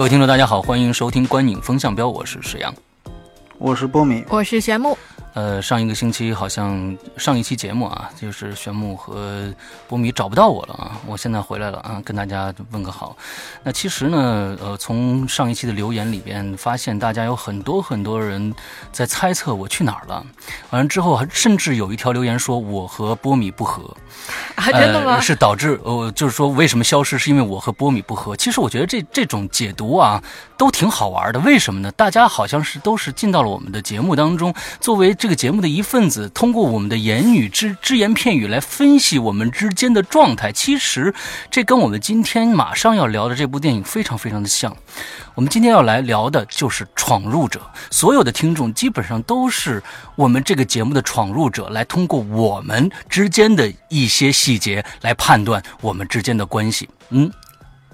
各位听众，大家好，欢迎收听《观影风向标》，我是石阳，我是波米，我是玄木。呃，上一个星期好像上一期节目啊，就是玄木和波米找不到我了啊，我现在回来了啊，跟大家问个好。那其实呢，呃，从上一期的留言里边发现，大家有很多很多人在猜测我去哪儿了。完了之后，还甚至有一条留言说我和波米不和，啊，真的吗？是导致呃，就是说为什么消失，是因为我和波米不和。其实我觉得这这种解读啊，都挺好玩的。为什么呢？大家好像是都是进到了我们的节目当中，作为这个节目的一份子，通过我们的言语只只言片语来分析我们之间的状态。其实，这跟我们今天马上要聊的这部电影非常非常的像。我们今天要来聊的就是《闯入者》，所有的听众基本上都是我们这个节目的闯入者，来通过我们之间的一些细节来判断我们之间的关系。嗯，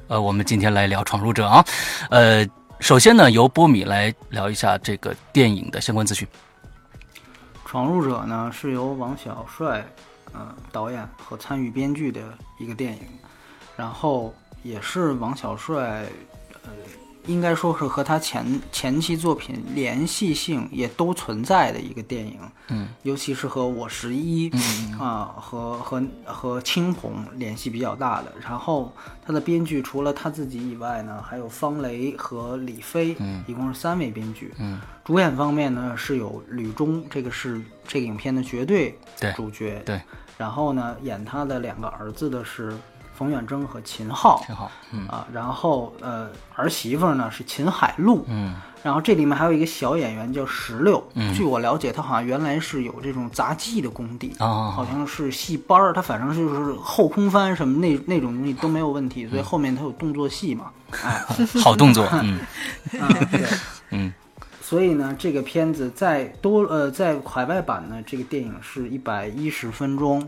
呃，我们今天来聊《闯入者》啊，呃，首先呢，由波米来聊一下这个电影的相关资讯。《闯入者》呢是由王小帅呃导演和参与编剧的一个电影，然后也是王小帅呃应该说是和他前前期作品联系性也都存在的一个电影，嗯，尤其是和我十一啊和和和青红联系比较大的。然后他的编剧除了他自己以外呢，还有方雷和李飞，嗯一共是三位编剧，嗯主演方面呢是有吕中，这个是这个影片的绝对对主角。对。然后呢，演他的两个儿子的是冯远征和秦昊。挺好，嗯啊，然后呃，儿媳妇呢是秦海璐。嗯然后这里面还有一个小演员叫石榴。嗯据我了解，他好像原来是有这种杂技的功底。啊好像是戏班儿，他反正就是后空翻什么那那种东西都没有问题，所以后面他有动作戏嘛，哎，好动作，嗯啊，对，嗯所以呢，这个片子在多呃在海外版呢，这个电影是一百一十分钟，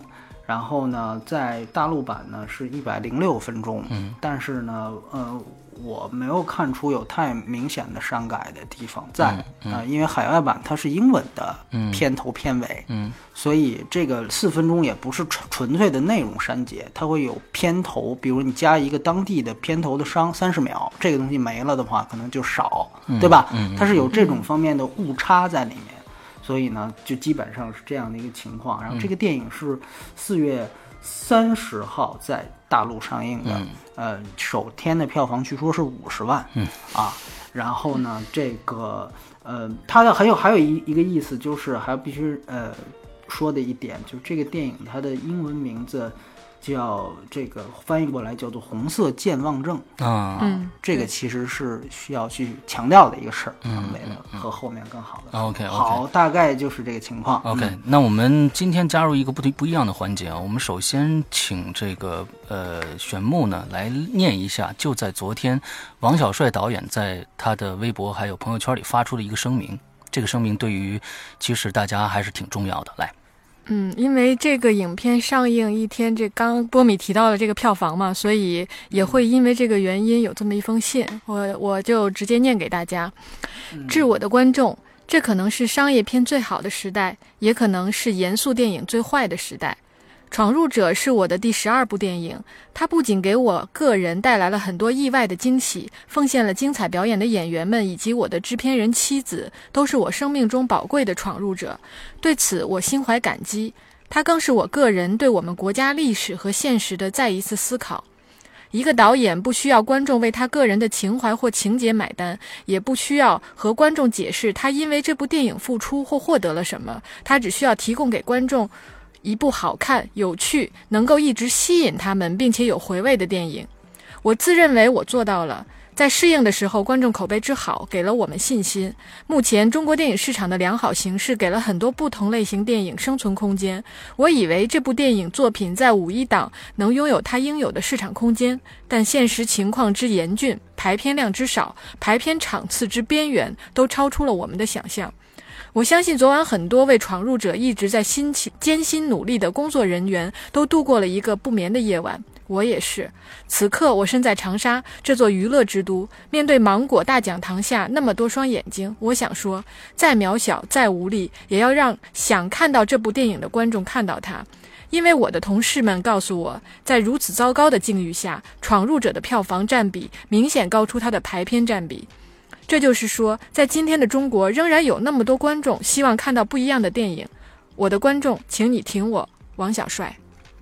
然后呢，在大陆版呢是一百零六分钟。嗯，但是呢，呃，我没有看出有太明显的删改的地方在啊、嗯因为海外版它是英文的嗯片头片尾，嗯所以这个四分钟也不是纯纯粹的内容删节，它会有片头，比如你加一个当地的片头的商三十秒，这个东西没了的话，可能就少，对吧？它是有这种方面的误差在里面，所以呢，就基本上是这样的一个情况。然后这个电影是四月三十号在大陆上映的，嗯。呃，首天的票房据说是五十万，嗯。啊，然后呢，这个呃，它的还有还有一一个意思就是还必须呃说的一点，就是这个电影它的英文名字叫这个翻译过来叫做《红色健忘症》，啊嗯，这个其实是需要去强调的一个事儿，嗯为了和后面更好的。，OK。好，大概就是这个情况。OK，、嗯那我们今天加入一个不不一样的环节啊。我们首先请这个呃玄木呢来念一下，就在昨天，王小帅导演在他的微博还有朋友圈里发出的一个声明。这个声明对于其实大家还是挺重要的。来，嗯，因为这个影片上映一天，这刚波米提到了这个票房嘛，所以也会因为这个原因有这么一封信，我我就直接念给大家。致我的观众，这可能是商业片最好的时代，也可能是严肃电影最坏的时代。《闯入者》是我的第十二部电影，它不仅给我个人带来了很多意外的惊喜，奉献了精彩表演的演员们以及我的制片人妻子，都是我生命中宝贵的闯入者。对此，我心怀感激。它更是我个人对我们国家历史和现实的再一次思考。一个导演不需要观众为他个人的情怀或情节买单，也不需要和观众解释他因为这部电影付出或获得了什么，他只需要提供给观众一部好看、有趣、能够一直吸引他们并且有回味的电影。我自认为我做到了。在适应的时候，观众口碑之好给了我们信心。目前中国电影市场的良好形势给了很多不同类型电影生存空间。我以为这部电影作品在五一档能拥有它应有的市场空间，但现实情况之严峻、排片量之少、排片场次之边缘，都超出了我们的想象。我相信昨晚很多为闯入者一直在辛勤艰辛努力的工作人员都度过了一个不眠的夜晚。我也是。此刻我身在长沙这座娱乐之都，面对芒果大讲堂下那么多双眼睛，我想说，再渺小、再无力，也要让想看到这部电影的观众看到它。因为我的同事们告诉我，在如此糟糕的境遇下，《闯入者》的票房占比明显高出它的排片占比。这就是说，在今天的中国，仍然有那么多观众希望看到不一样的电影。我的观众，请你挺我，王小帅。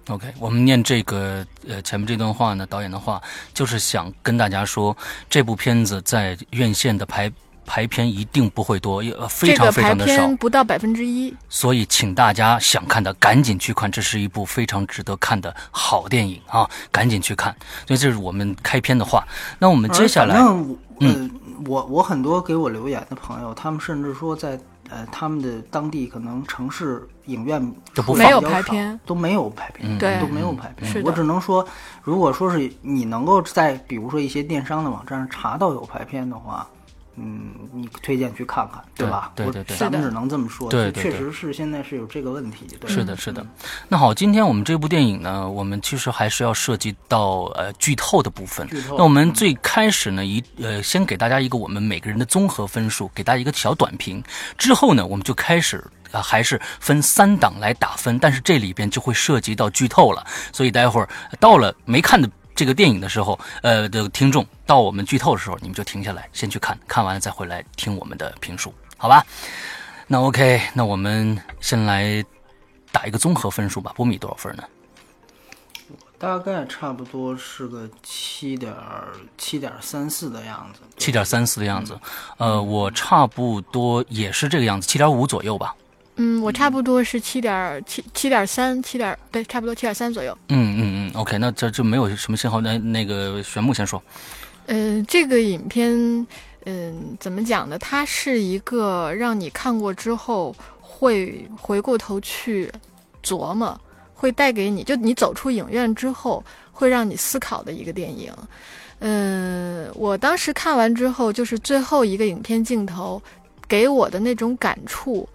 OK，我们念这个呃前面这段话呢，导演的话就是想跟大家说，这部片子在院线的排排片一定不会多，也呃非常非常的少这个排片，不到百分之一。所以请大家想看的赶紧去看，这是一部非常值得看的好电影啊，赶紧去看。所以这是我们开篇的话。那我们接下来嗯呃，我我很多给我留言的朋友，他们甚至说在呃他们的当地可能城市影院就不没有排片，都没有排片，嗯都没有排片。是的我只能说，如果说是你能够在比如说一些电商的网站上查到有排片的话。嗯，你推荐去看看，对吧？对对对咱们只能这么说。对对对确实是现在是有这个问题。对是的，是的。那好，今天我们这部电影呢，我们其实还是要涉及到呃剧透的部分。剧透那我们最开始呢，一呃先给大家一个我们每个人的综合分数，给大家一个小短评。之后呢，我们就开始啊、还是分三档来打分，但是这里边就会涉及到剧透了，所以待会儿到了没看的。这个电影的时候，呃，的听众到我们剧透的时候，你们就停下来，先去看看完了再回来听我们的评述，好吧？那 OK，那我们先来打一个综合分数吧。波米多少分呢？大概差不多是个七点七点三四的样子。七点三四的样子。呃，我差不多也是这个样子，七点五左右吧。嗯，我差不多是七点七七点三，七点对，差不多七点三左右。嗯嗯嗯，OK，那这就没有什么信号。那那个玄木先说。嗯、这个影片，嗯、怎么讲呢？它是一个让你看过之后会回过头去琢磨，会带给你，就你走出影院之后会让你思考的一个电影。嗯，我当时看完之后，就是最后一个影片镜头给我的那种感触，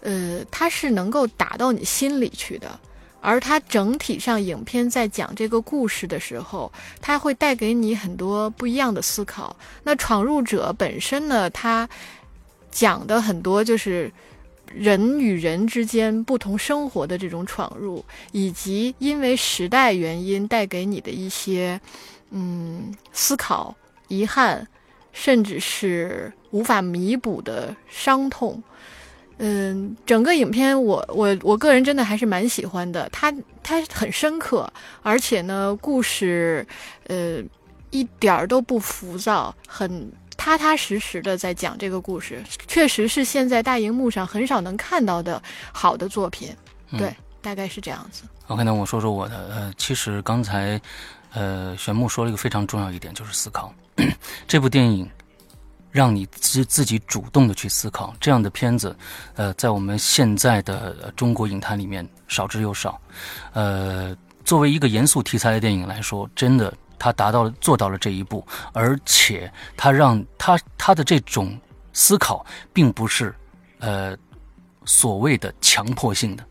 呃，它是能够打到你心里去的。而它整体上影片在讲这个故事的时候，它会带给你很多不一样的思考。那闯入者本身呢，它讲的很多就是人与人之间不同生活的这种闯入，以及因为时代原因带给你的一些嗯思考、遗憾，甚至是无法弥补的伤痛。嗯，整个影片我我我个人真的还是蛮喜欢的，它它很深刻，而且呢，故事呃一点儿都不浮躁，很踏踏实实的在讲这个故事，确实是现在大荧幕上很少能看到的好的作品，对，大概是这样子。OK，那我说说我的。呃，其实刚才呃玄木说了一个非常重要一点，就是思考。这部电影让你自自己主动的去思考，这样的片子，呃，在我们现在的、中国影坛里面少之又少。呃，作为一个严肃题材的电影来说，真的它达到了做到了这一步，而且它让它它的这种思考并不是呃所谓的强迫性的。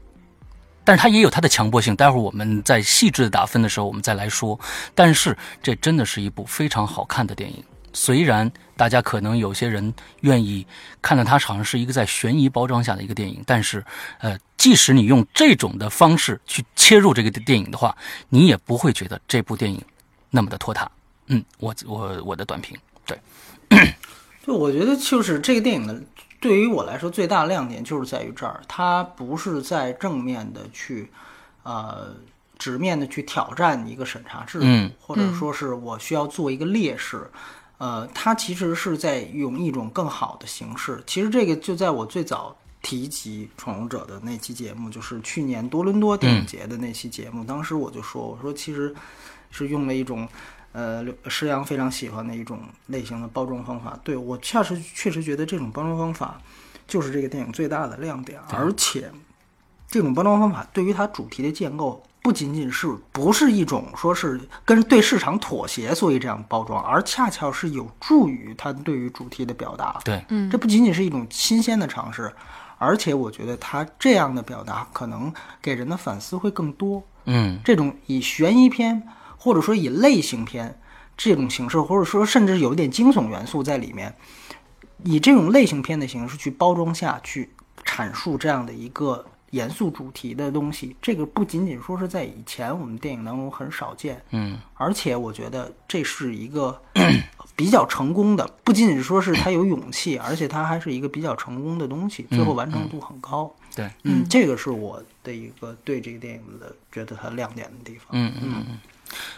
但是它也有它的强迫性，待会儿我们在细致的打分的时候，我们再来说。但是这真的是一部非常好看的电影。虽然大家可能有些人愿意看到它好像是一个在悬疑包装下的一个电影，但是，呃，即使你用这种的方式去切入这个电影的话，你也不会觉得这部电影那么的拖沓。嗯，我我我的短评，对，就我觉得，就是这个电影的，对于我来说最大的亮点就是在于这儿，它不是在正面的去，呃，直面的去挑战一个审查制度，嗯或者说是我需要做一个劣势。呃，它其实是在用一种更好的形式。其实这个就在我最早提及《闯入者》的那期节目，就是去年多伦多电影节的那期节目，当时我就说，我说其实是用了一种呃，石阳非常喜欢的一种类型的包装方法。对我确实确实觉得这种包装方法就是这个电影最大的亮点，而且这种包装方法对于它主题的建构，不仅仅是不是一种说是跟对市场妥协，所以这样包装，而恰巧是有助于它对于主题的表达。对，嗯这不仅仅是一种新鲜的尝试，而且我觉得它这样的表达可能给人的反思会更多。嗯这种以悬疑片或者说以类型片这种形式，或者说甚至有一点惊悚元素在里面，以这种类型片的形式去包装下去阐述这样的一个严肃主题的东西，这个不仅仅说是在以前我们电影当中很少见，嗯而且我觉得这是一个 比较成功的，不仅仅说是他有勇气，而且他还是一个比较成功的东西，最后完成度很高。对，嗯，这个是我的一个对这个电影的觉得它亮点的地方。嗯嗯嗯。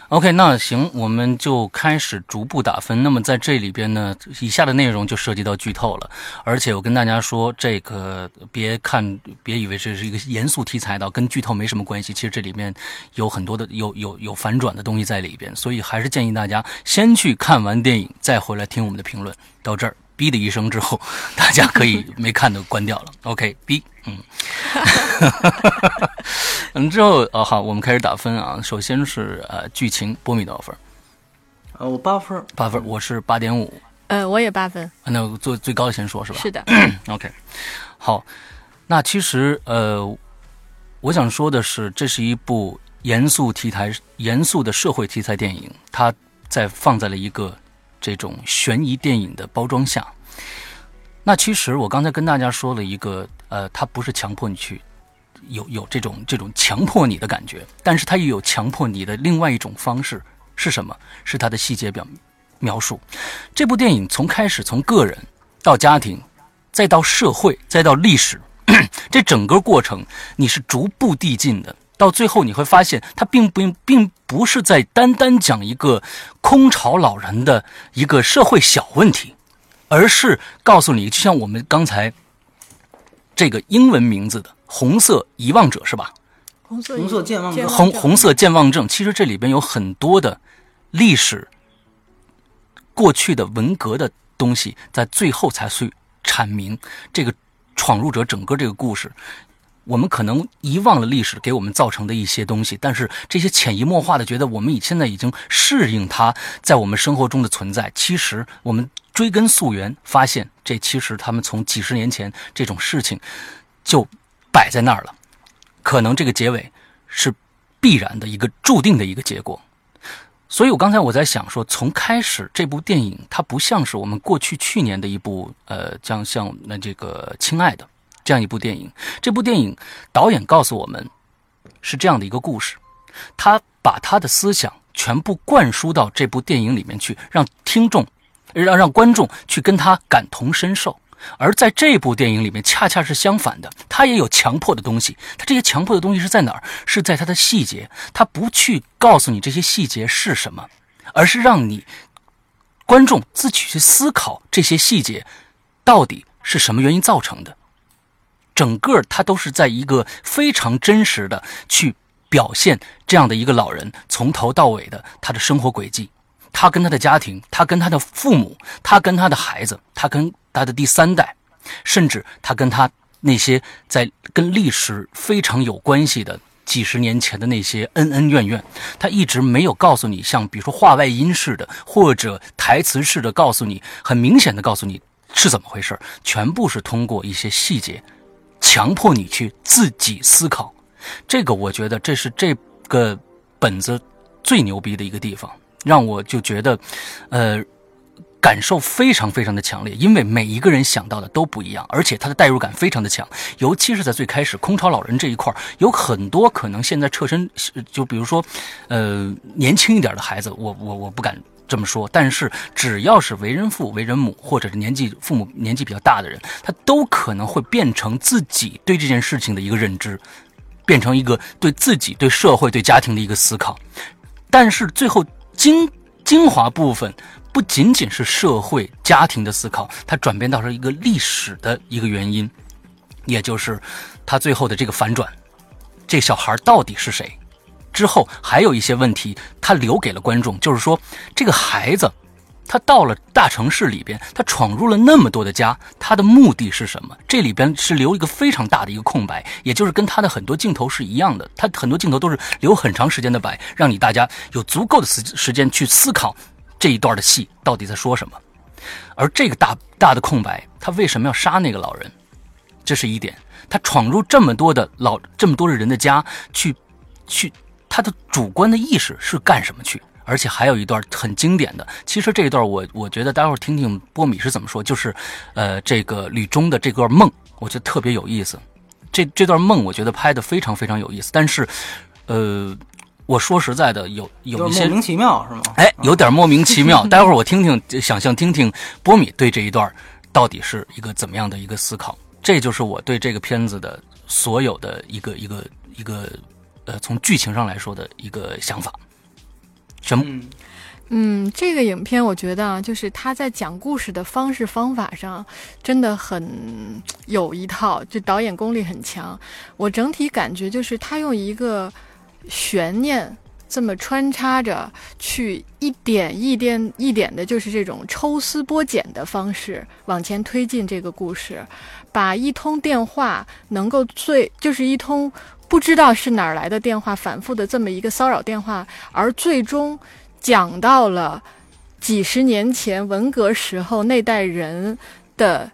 OK，那行，我们就开始逐步打分。那么在这里边呢，以下的内容就涉及到剧透了。而且我跟大家说，这个别看，别以为这是一个严肃题材的，跟剧透没什么关系。其实这里面有很多的有有有反转的东西在里边，所以还是建议大家先去看完电影，再回来听我们的评论。到这儿，哔的一声之后，大家可以 没看的关掉了。OK，哔，嗯。嗯，之后啊，好，我们开始打分啊。首先是呃，剧情，波米多少分？呃，我八分，八分，我是八点五。呃，我也八分，那最最高的先说是吧？是的，OK，好，那其实呃，我想说的是，这是一部严肃题材、严肃的社会题材电影，它在放在了一个这种悬疑电影的包装下。那其实我刚才跟大家说了一个，呃，它不是强迫你去有有这种这种强迫你的感觉，但是它也有强迫你的另外一种方式是什么？是它的细节表描述。这部电影从开始从个人到家庭，再到社会，再到历史，这整个过程你是逐步递进的。到最后你会发现，它并不并不是在单单讲一个空巢老人的一个社会小问题，而是告诉你，就像我们刚才这个英文名字的“红色遗忘者”是吧？红色红色健忘症红红色健忘症，其实这里边有很多的历史、过去的文革的东西，在最后才去阐明这个闯入者整个这个故事。我们可能遗忘了历史给我们造成的一些东西，但是这些潜移默化的觉得我们已现在已经适应它在我们生活中的存在。其实我们追根溯源，发现这其实他们从几十年前这种事情就摆在那儿了。可能这个结尾是必然的一个注定的一个结果。所以我刚才我在想说，从开始这部电影它不像是我们过去去年的一部呃，像像那这个《亲爱的》这样一部电影。这部电影导演告诉我们是这样的一个故事，他把他的思想全部灌输到这部电影里面去，让听众让让观众去跟他感同身受。而在这部电影里面，恰恰是相反的，他也有强迫的东西。他这些强迫的东西是在哪儿？是在他的细节。他不去告诉你这些细节是什么，而是让你观众自己去思考这些细节到底是什么原因造成的。整个他都是在一个非常真实的去表现这样的一个老人从头到尾的他的生活轨迹。他跟他的家庭，他跟他的父母，他跟他的孩子，他跟他的第三代，甚至他跟他那些在跟历史非常有关系的几十年前的那些恩恩怨怨，他一直没有告诉你，像比如说话外音似的，或者台词似的告诉你，很明显的告诉你是怎么回事，全部是通过一些细节，强迫你去自己思考。这个我觉得这是这个本子最牛逼的一个地方。让我就觉得，呃，感受非常非常的强烈，因为每一个人想到的都不一样，而且他的代入感非常的强，尤其是在最开始空巢老人这一块有很多可能现在侧身，就比如说，呃，年轻一点的孩子，我我我不敢这么说，但是只要是为人父、为人母，或者是年纪父母年纪比较大的人，他都可能会变成自己对这件事情的一个认知，变成一个对自己、对社会、对家庭的一个思考，但是最后。精精华部分不仅仅是社会家庭的思考，它转变到了一个历史的一个原因，也就是他最后的这个反转，这小孩到底是谁？之后还有一些问题，他留给了观众，就是说这个孩子。他到了大城市里边，他闯入了那么多的家，他的目的是什么？这里边是留一个非常大的一个空白，也就是跟他的很多镜头是一样的，他很多镜头都是留很长时间的白，让你大家有足够的时时间去思考这一段的戏到底在说什么。而这个大大的空白，他为什么要杀那个老人？这是一点。他闯入这么多的老这么多的人的家去，去他的主观的意识是干什么去？而且还有一段很经典的，其实这一段我我觉得待会儿听听波米是怎么说，就是，呃，这个吕中的这段梦，我觉得特别有意思。这这段梦我觉得拍的非常非常有意思，但是，呃，我说实在的，有有一些莫名其妙是吗？哎，有点莫名其妙。待会儿我听听，想象听听波米对这一段到底是一个怎么样的一个思考。这就是我对这个片子的所有的一个一个一个，呃，从剧情上来说的一个想法。什么？嗯，这个影片我觉得啊，就是他在讲故事的方式方法上真的很有一套，就导演功力很强。我整体感觉就是他用一个悬念这么穿插着，去一点一点一点的，就是这种抽丝剥茧的方式往前推进这个故事，把一通电话能够最就是一通。不知道是哪儿来的电话，反复的这么一个骚扰电话，而最终讲到了几十年前文革时候那代人的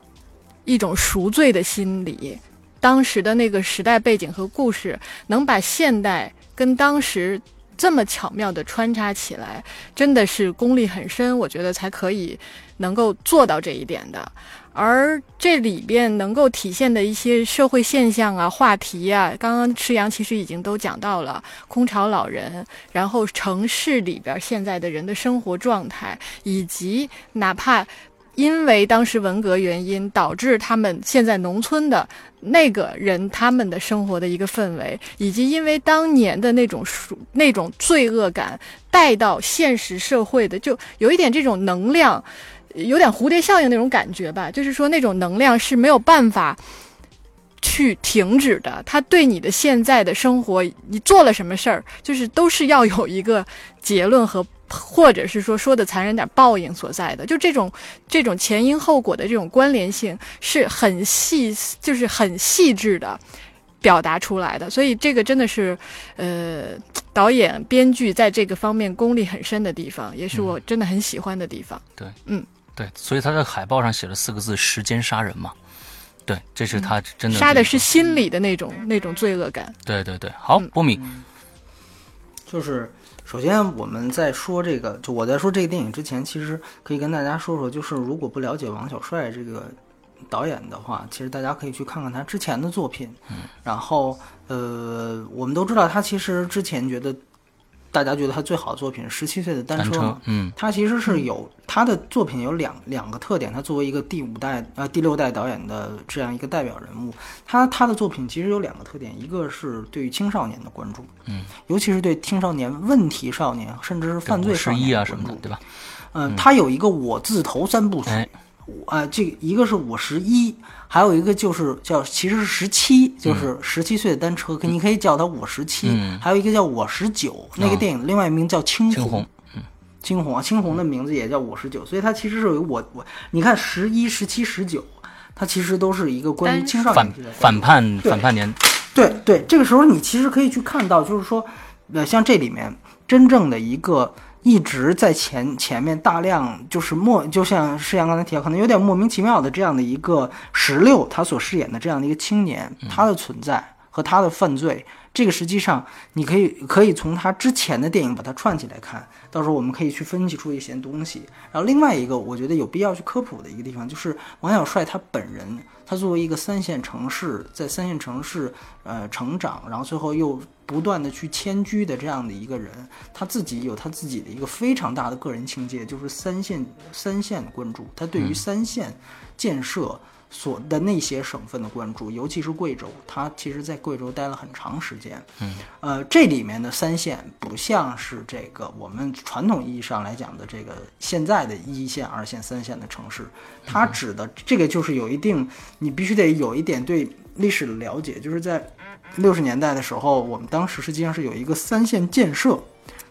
一种赎罪的心理，当时的那个时代背景和故事，能把现代跟当时这么巧妙的穿插起来，真的是功力很深，我觉得才可以能够做到这一点的。而这里边能够体现的一些社会现象啊、话题啊，刚刚赤阳其实已经都讲到了空巢老人，然后城市里边现在的人的生活状态，以及哪怕因为当时文革原因导致他们现在农村的那个人他们的生活的一个氛围，以及因为当年的那种那种罪恶感带到现实社会的，就有一点这种能量。有点蝴蝶效应那种感觉吧，就是说那种能量是没有办法去停止的。它对你的现在的生活，你做了什么事儿，就是都是要有一个结论和，或者是说说的残忍点，报应所在的。就这种这种前因后果的这种关联性是很细，就是很细致的表达出来的。所以这个真的是，呃，导演编剧在这个方面功力很深的地方，也是我真的很喜欢的地方。对，嗯。对，所以他在海报上写了四个字“时间杀人”嘛。对，这是他真的杀的是心里的那种那种罪恶感。对对对，好，波米，就是首先我们在说这个，就我在说这个电影之前，其实可以跟大家说说，就是如果不了解王小帅这个导演的话，其实大家可以去看看他之前的作品。嗯，然后呃，我们都知道他其实之前觉得。大家觉得他最好的作品是《十七岁的单车》嘛？嗯，他其实是有他的作品有两两个特点。他作为一个第五代呃第六代导演的这样一个代表人物，他他的作品其实有两个特点，一个是对于青少年的关注，嗯，尤其是对青少年问题少年甚至是犯罪少年啊什么的，对吧？嗯，他有一个我字头三部曲，呃，这一个是我十一。还有一个就是叫，其实是十七，就是十七岁的单车，你可以叫它我十七。还有一个叫我十九，那个电影另外一名叫青红，青红啊，青红的名字也叫我十九，所以它其实是有我我，你看十一、十七、十九，它其实都是一个关于青少年的反叛反叛年。对对，这个时候你其实可以去看到，就是说，呃，像这里面真正的一个。一直在前前面大量就是莫，就像世阳刚才提到，可能有点莫名其妙的这样的一个石榴，他所饰演的这样的一个青年，他的存在和他的犯罪，这个实际上你可以可以从他之前的电影把它串起来看，到时候我们可以去分析出一些东西。然后另外一个我觉得有必要去科普的一个地方，就是王小帅他本人。他作为一个三线城市，在三线城市呃成长，然后最后又不断的去迁居的这样的一个人，他自己有他自己的一个非常大的个人情结，就是三线三线关注，他对于三线建设。所的那些省份的关注，尤其是贵州，他其实在贵州待了很长时间。嗯，呃，这里面的三线不像是这个我们传统意义上来讲的这个现在的一线、二线、三线的城市，它指的这个就是有一定，你必须得有一点对历史的了解，就是在六十年代的时候，我们当时实际上是有一个三线建设，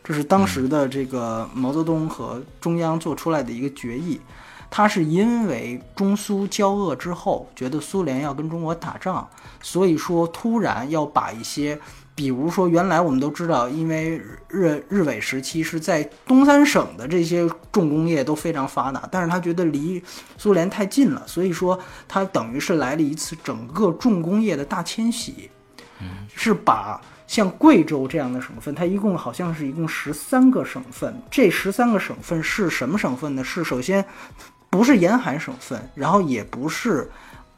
这是当时的这个毛泽东和中央做出来的一个决议。他是因为中苏交恶之后，觉得苏联要跟中国打仗，所以说突然要把一些，比如说原来我们都知道，因为日日伪时期是在东三省的这些重工业都非常发达，但是他觉得离苏联太近了，所以说他等于是来了一次整个重工业的大迁徙，是把。像贵州这样的省份，它一共好像是一共十三个省份。这十三个省份是什么省份呢？是首先不是沿海省份，然后也不是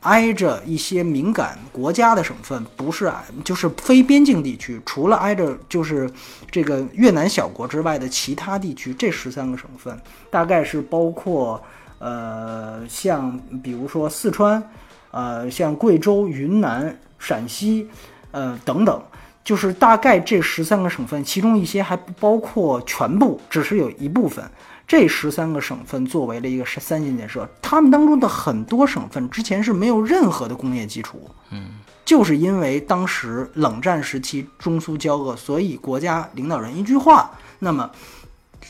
挨着一些敏感国家的省份，不是就是非边境地区，除了挨着就是这个越南小国之外的其他地区。这十三个省份大概是包括呃，像比如说四川，呃，像贵州、云南、陕西，呃等等。就是大概这十三个省份，其中一些还不包括全部，只是有一部分。这十三个省份作为了一个三线建设，他们当中的很多省份之前是没有任何的工业基础，嗯，就是因为当时冷战时期中苏交恶，所以国家领导人一句话，那么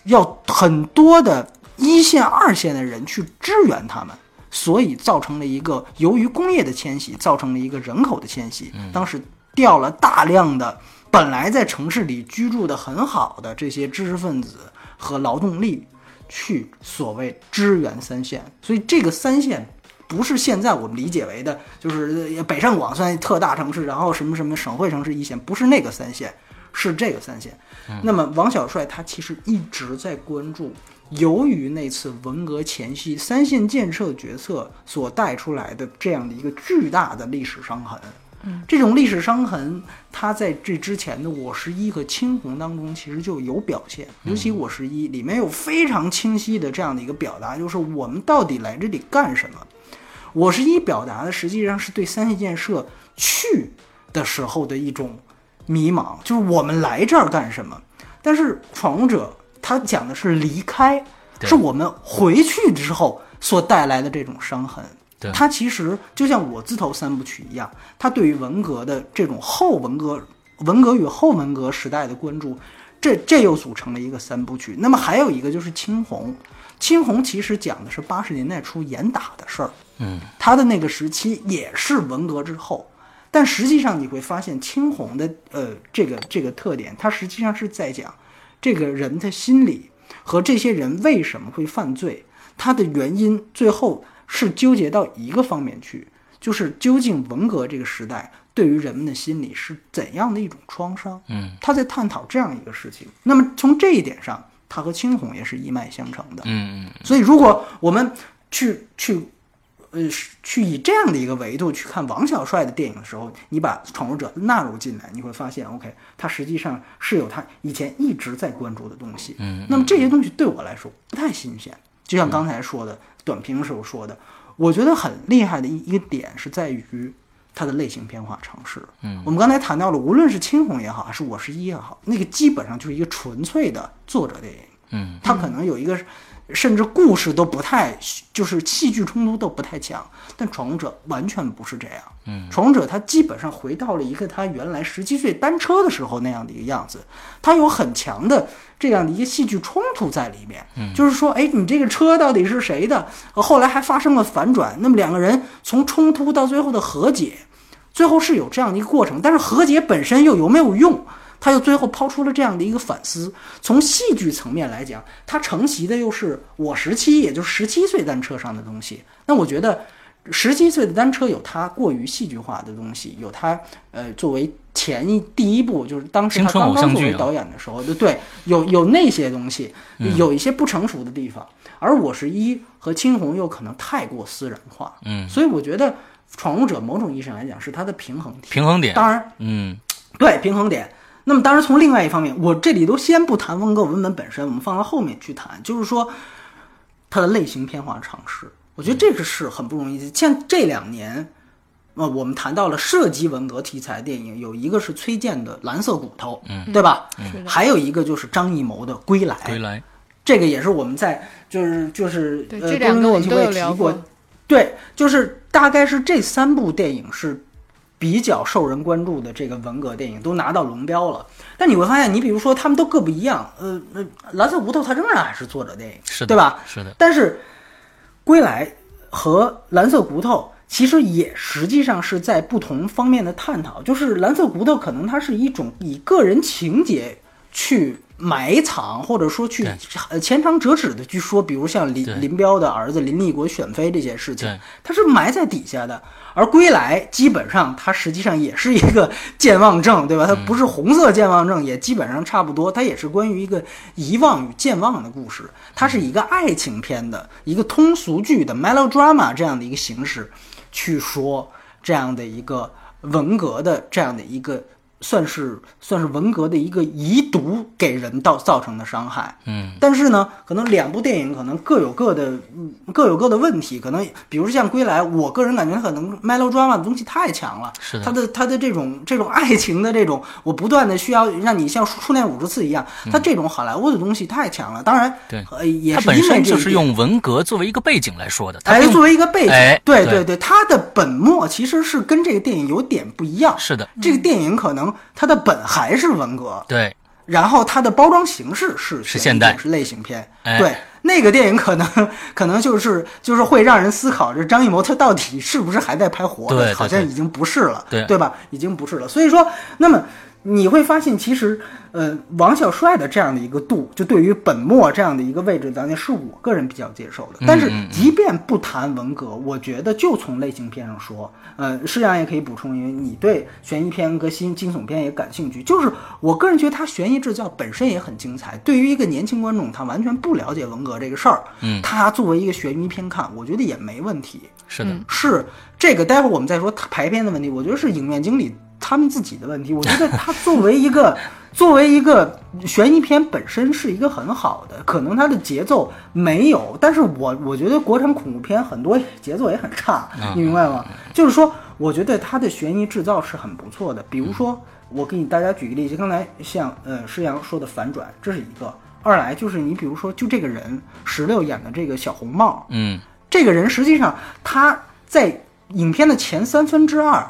要很多的一线、二线的人去支援他们，所以造成了一个由于工业的迁徙，造成了一个人口的迁徙。当时。调了大量的本来在城市里居住的很好的这些知识分子和劳动力，去所谓支援三线。所以这个三线不是现在我们理解为的，就是北上广算特大城市，然后什么什么省会城市一线，不是那个三线，是这个三线。那么王小帅他其实一直在关注，由于那次文革前夕三线建设决策所带出来的这样的一个巨大的历史伤痕。这种历史伤痕，它在这之前的《我十一》和《青红》当中其实就有表现，尤其《我十一》里面有非常清晰的这样的一个表达，就是我们到底来这里干什么？《我十一》表达的实际上是对三线建设去的时候的一种迷茫，就是我们来这儿干什么？但是《闯入者》他讲的是离开，是我们回去之后所带来的这种伤痕。它其实就像我自投三部曲一样，他对于文革的这种后文革、文革与后文革时代的关注，这这又组成了一个三部曲。那么还有一个就是青红，青红其实讲的是八十年代初严打的事儿，嗯，他的那个时期也是文革之后，但实际上你会发现青红的呃这个这个特点，它实际上是在讲这个人的心理和这些人为什么会犯罪，他的原因最后。是纠结到一个方面去，就是究竟文革这个时代对于人们的心理是怎样的一种创伤？嗯，他在探讨这样一个事情。那么从这一点上，他和青红也是一脉相承的。嗯嗯。所以，如果我们去去呃去以这样的一个维度去看王小帅的电影的时候，你把《闯入者》纳入进来，你会发现，OK，他实际上是有他以前一直在关注的东西。嗯。那么这些东西对我来说不太新鲜，就像刚才说的。短评时候说的，我觉得很厉害的一一个点是在于它的类型变化尝试。嗯，我们刚才谈到了，无论是青红也好，还是我是一也好，那个基本上就是一个纯粹的作者电影。嗯，它可能有一个。甚至故事都不太，就是戏剧冲突都不太强，但闯入者完全不是这样。嗯，闯入者他基本上回到了一个他原来十七岁单车的时候那样的一个样子，他有很强的这样的一个戏剧冲突在里面。嗯，就是说，哎，你这个车到底是谁的？后来还发生了反转，那么两个人从冲突到最后的和解，最后是有这样的一个过程，但是和解本身又有没有用？他又最后抛出了这样的一个反思，从戏剧层面来讲，他承袭的又是我十七，也就是十七岁单车上的东西。那我觉得，十七岁的单车有它过于戏剧化的东西，有它呃作为前一第一部，就是当时他刚刚作为导演的时候，对对，有有那些东西，有一些不成熟的地方。而我十一和青红又可能太过私人化，嗯，所以我觉得《闯入者》某种意义上来讲是它的平衡平衡点。当然，嗯，对平衡点。那么，当然，从另外一方面，我这里都先不谈文革文本本身，我们放到后面去谈。就是说，它的类型偏化尝试，我觉得这个是很不容易的。像这两年，呃，我们谈到了涉及文革题材电影，有一个是崔健的《蓝色骨头》，嗯，对吧？嗯，还有一个就是张艺谋的《归来》。归来，这个也是我们在就是就是呃，这两个我们都有提过。对，就是大概是这三部电影是。比较受人关注的这个文革电影都拿到龙标了。但你会发现，你比如说他们都各不一样。呃呃，蓝色骨头它仍然还是作者电影，是的，对吧？是的。但是，归来和蓝色骨头其实也实际上是在不同方面的探讨。就是蓝色骨头可能它是一种以个人情节去。埋藏，或者说去呃前长折纸的去说，比如像林林彪的儿子林立国选妃这些事情，它是埋在底下的。而归来基本上，它实际上也是一个健忘症，对吧？它不是红色健忘症，也基本上差不多。它也是关于一个遗忘与健忘的故事。它是一个爱情片的一个通俗剧的 melodrama 这样的一个形式去说这样的一个文革的这样的一个。算是算是文革的一个遗毒给人到造成的伤害，嗯，但是呢，可能两部电影可能各有各的各有各的问题，可能比如像《归来》，我个人感觉它可能 melodrama 的东西太强了，是的，它的它的这种这种爱情的这种，我不断的需要让你像初恋五十次一样，他这种好莱坞的东西太强了。当然，对，呃，也是因为就是用文革作为一个背景来说的，哎，作为一个背景，对。对对，它的本末其实是跟这个电影有点不一样，是的，这个电影可能它的本。还是文革对，然后它的包装形式是是现代是类型片，对那个电影可能 可能就是就是会让人思考，这张艺谋他到底是不是还在拍活的？好像已经不是了，对对吧？已经不是了。所以说，那么。你会发现，其实，呃，王小帅的这样的一个度，就对于本末这样的一个位置，咱是我个人比较接受的。但是，即便不谈文革，我觉得就从类型片上说，呃，施阳也可以补充，因为你对悬疑片和新惊悚片也感兴趣。就是我个人觉得，他悬疑制造本身也很精彩。对于一个年轻观众，他完全不了解文革这个事儿，嗯，他作为一个悬疑片看，我觉得也没问题。是的，是这个。待会儿我们再说排片的问题，我觉得是影院经理。他们自己的问题，我觉得他作为一个 作为一个悬疑片本身是一个很好的，可能它的节奏没有，但是我我觉得国产恐怖片很多节奏也很差，你明白吗？就是说，我觉得它的悬疑制造是很不错的。比如说，我给你大家举个例子，刚才像呃施阳说的反转，这是一个；二来就是你比如说，就这个人石榴演的这个小红帽，嗯，这个人实际上他在影片的前三分之二。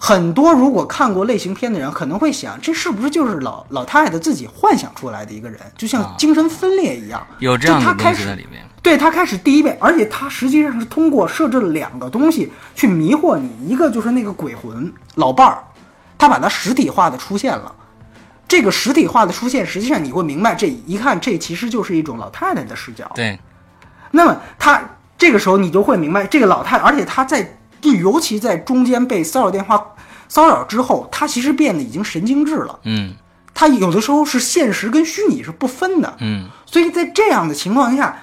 很多如果看过类型片的人可能会想，这是不是就是老老太太自己幻想出来的一个人，就像精神分裂一样？有这样的东西在里面。对他开始第一遍，而且他实际上是通过设置了两个东西去迷惑你，一个就是那个鬼魂老伴儿，他把它实体化的出现了。这个实体化的出现，实际上你会明白，这一看这其实就是一种老太太的视角。对。那么他这个时候你就会明白，这个老太，而且他在。尤其在中间被骚扰电话骚扰之后，他其实变得已经神经质了。嗯，他有的时候是现实跟虚拟是不分的。嗯，所以在这样的情况下。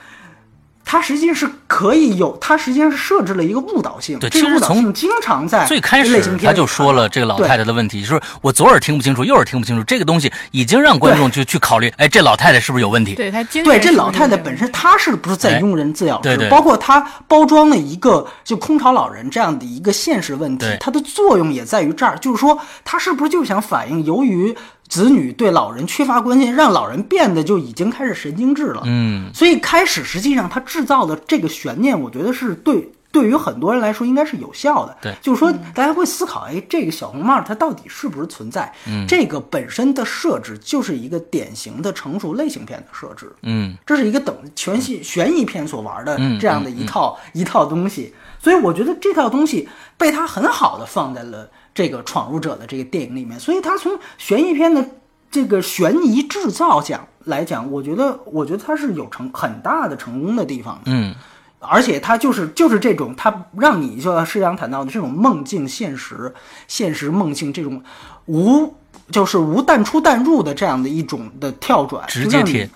它实际上是可以有，它实际上是设置了一个误导性。对，其实从经常在最开始他就说了这个老太太的问题，就是我左耳听不清楚，右耳听不清楚，这个东西已经让观众去去考虑，哎，这老太太是不是有问题？对，他对这老太太本身，她是不是在庸人自扰？对对。包括她包装了一个就空巢老人这样的一个现实问题，它的作用也在于这儿，就是说她是不是就想反映由于。子女对老人缺乏关心，让老人变得就已经开始神经质了。嗯，所以开始实际上他制造的这个悬念，我觉得是对对于很多人来说应该是有效的。对，就是说大家会思考，哎，这个小红帽它到底是不是存在？嗯，这个本身的设置就是一个典型的成熟类型片的设置。嗯，这是一个等全系悬疑片所玩的这样的一套一套东西。所以我觉得这套东西被他很好的放在了。这个闯入者的这个电影里面，所以他从悬疑片的这个悬疑制造讲来讲，我觉得，我觉得他是有成很大的成功的地方。嗯，而且它就是就是这种，它让你就像施洋谈到的这种梦境现实、现实梦境这种无就是无淡出淡入的这样的一种的跳转，直接贴，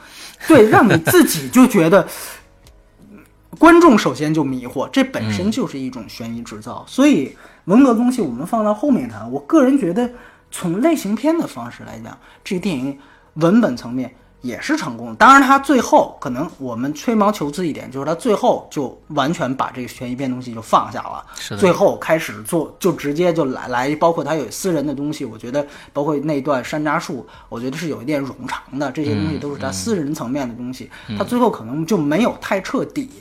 对，让你自己就觉得观众首先就迷惑，这本身就是一种悬疑制造，所以。文革东西我们放到后面谈。我个人觉得，从类型片的方式来讲，这个电影文本层面也是成功的。当然，它最后可能我们吹毛求疵一点，就是它最后就完全把这个悬疑片东西就放下了。最后开始做，就直接就来来，包括它有私人的东西，我觉得包括那段山楂树，我觉得是有一点冗长的。这些东西都是他私人层面的东西，他最后可能就没有太彻底。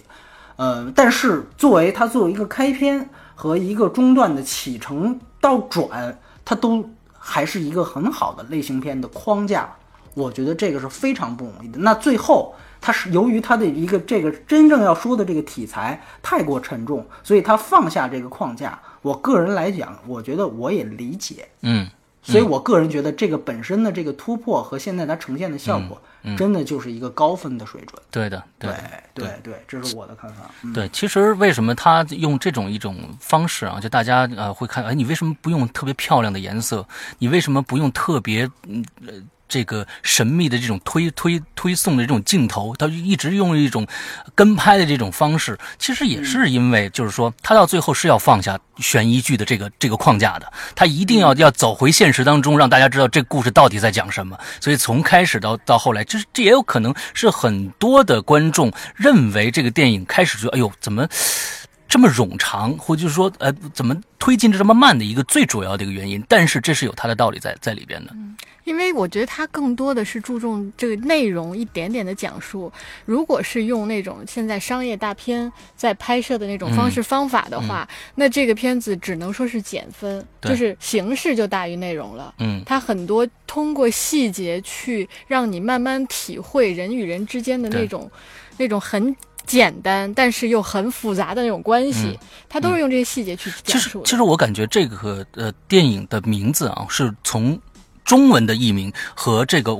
呃，但是作为它作为一个开篇。和一个中段的起承到转，它都还是一个很好的类型片的框架。我觉得这个是非常不容易的。那最后，它是由于它的一个这个真正要说的这个题材太过沉重，所以它放下这个框架。我个人来讲，我觉得我也理解。嗯，所以我个人觉得这个本身的这个突破和现在它呈现的效果，真的就是一个高分的水准。对的，对对对，这是我的看法。嗯对，其实为什么他用这种一种方式啊？就大家呃会看，哎，你为什么不用特别漂亮的颜色？你为什么不用特别嗯呃这个神秘的这种推推推送的这种镜头？他就一直用一种跟拍的这种方式，其实也是因为就是说他到最后是要放下悬疑剧的这个这个框架的，他一定要要走回现实当中，让大家知道这故事到底在讲什么。所以从开始到到后来，这这也有可能是很多的观众认为这个电影开始就哎呦怎么。这么冗长，或者就是说，呃，怎么推进的这么慢的一个最主要的一个原因，但是这是有它的道理在在里边的。因为我觉得它更多的是注重这个内容一点点的讲述。如果是用那种现在商业大片在拍摄的那种方式方法的话，那这个片子只能说是减分，就是形式就大于内容了。嗯它很多通过细节去让你慢慢体会人与人之间的那种那种很简单但是又很复杂的那种关系，嗯它都是用这些细节去讲述，的。其实我感觉这个呃电影的名字啊，是从中文的译名和这个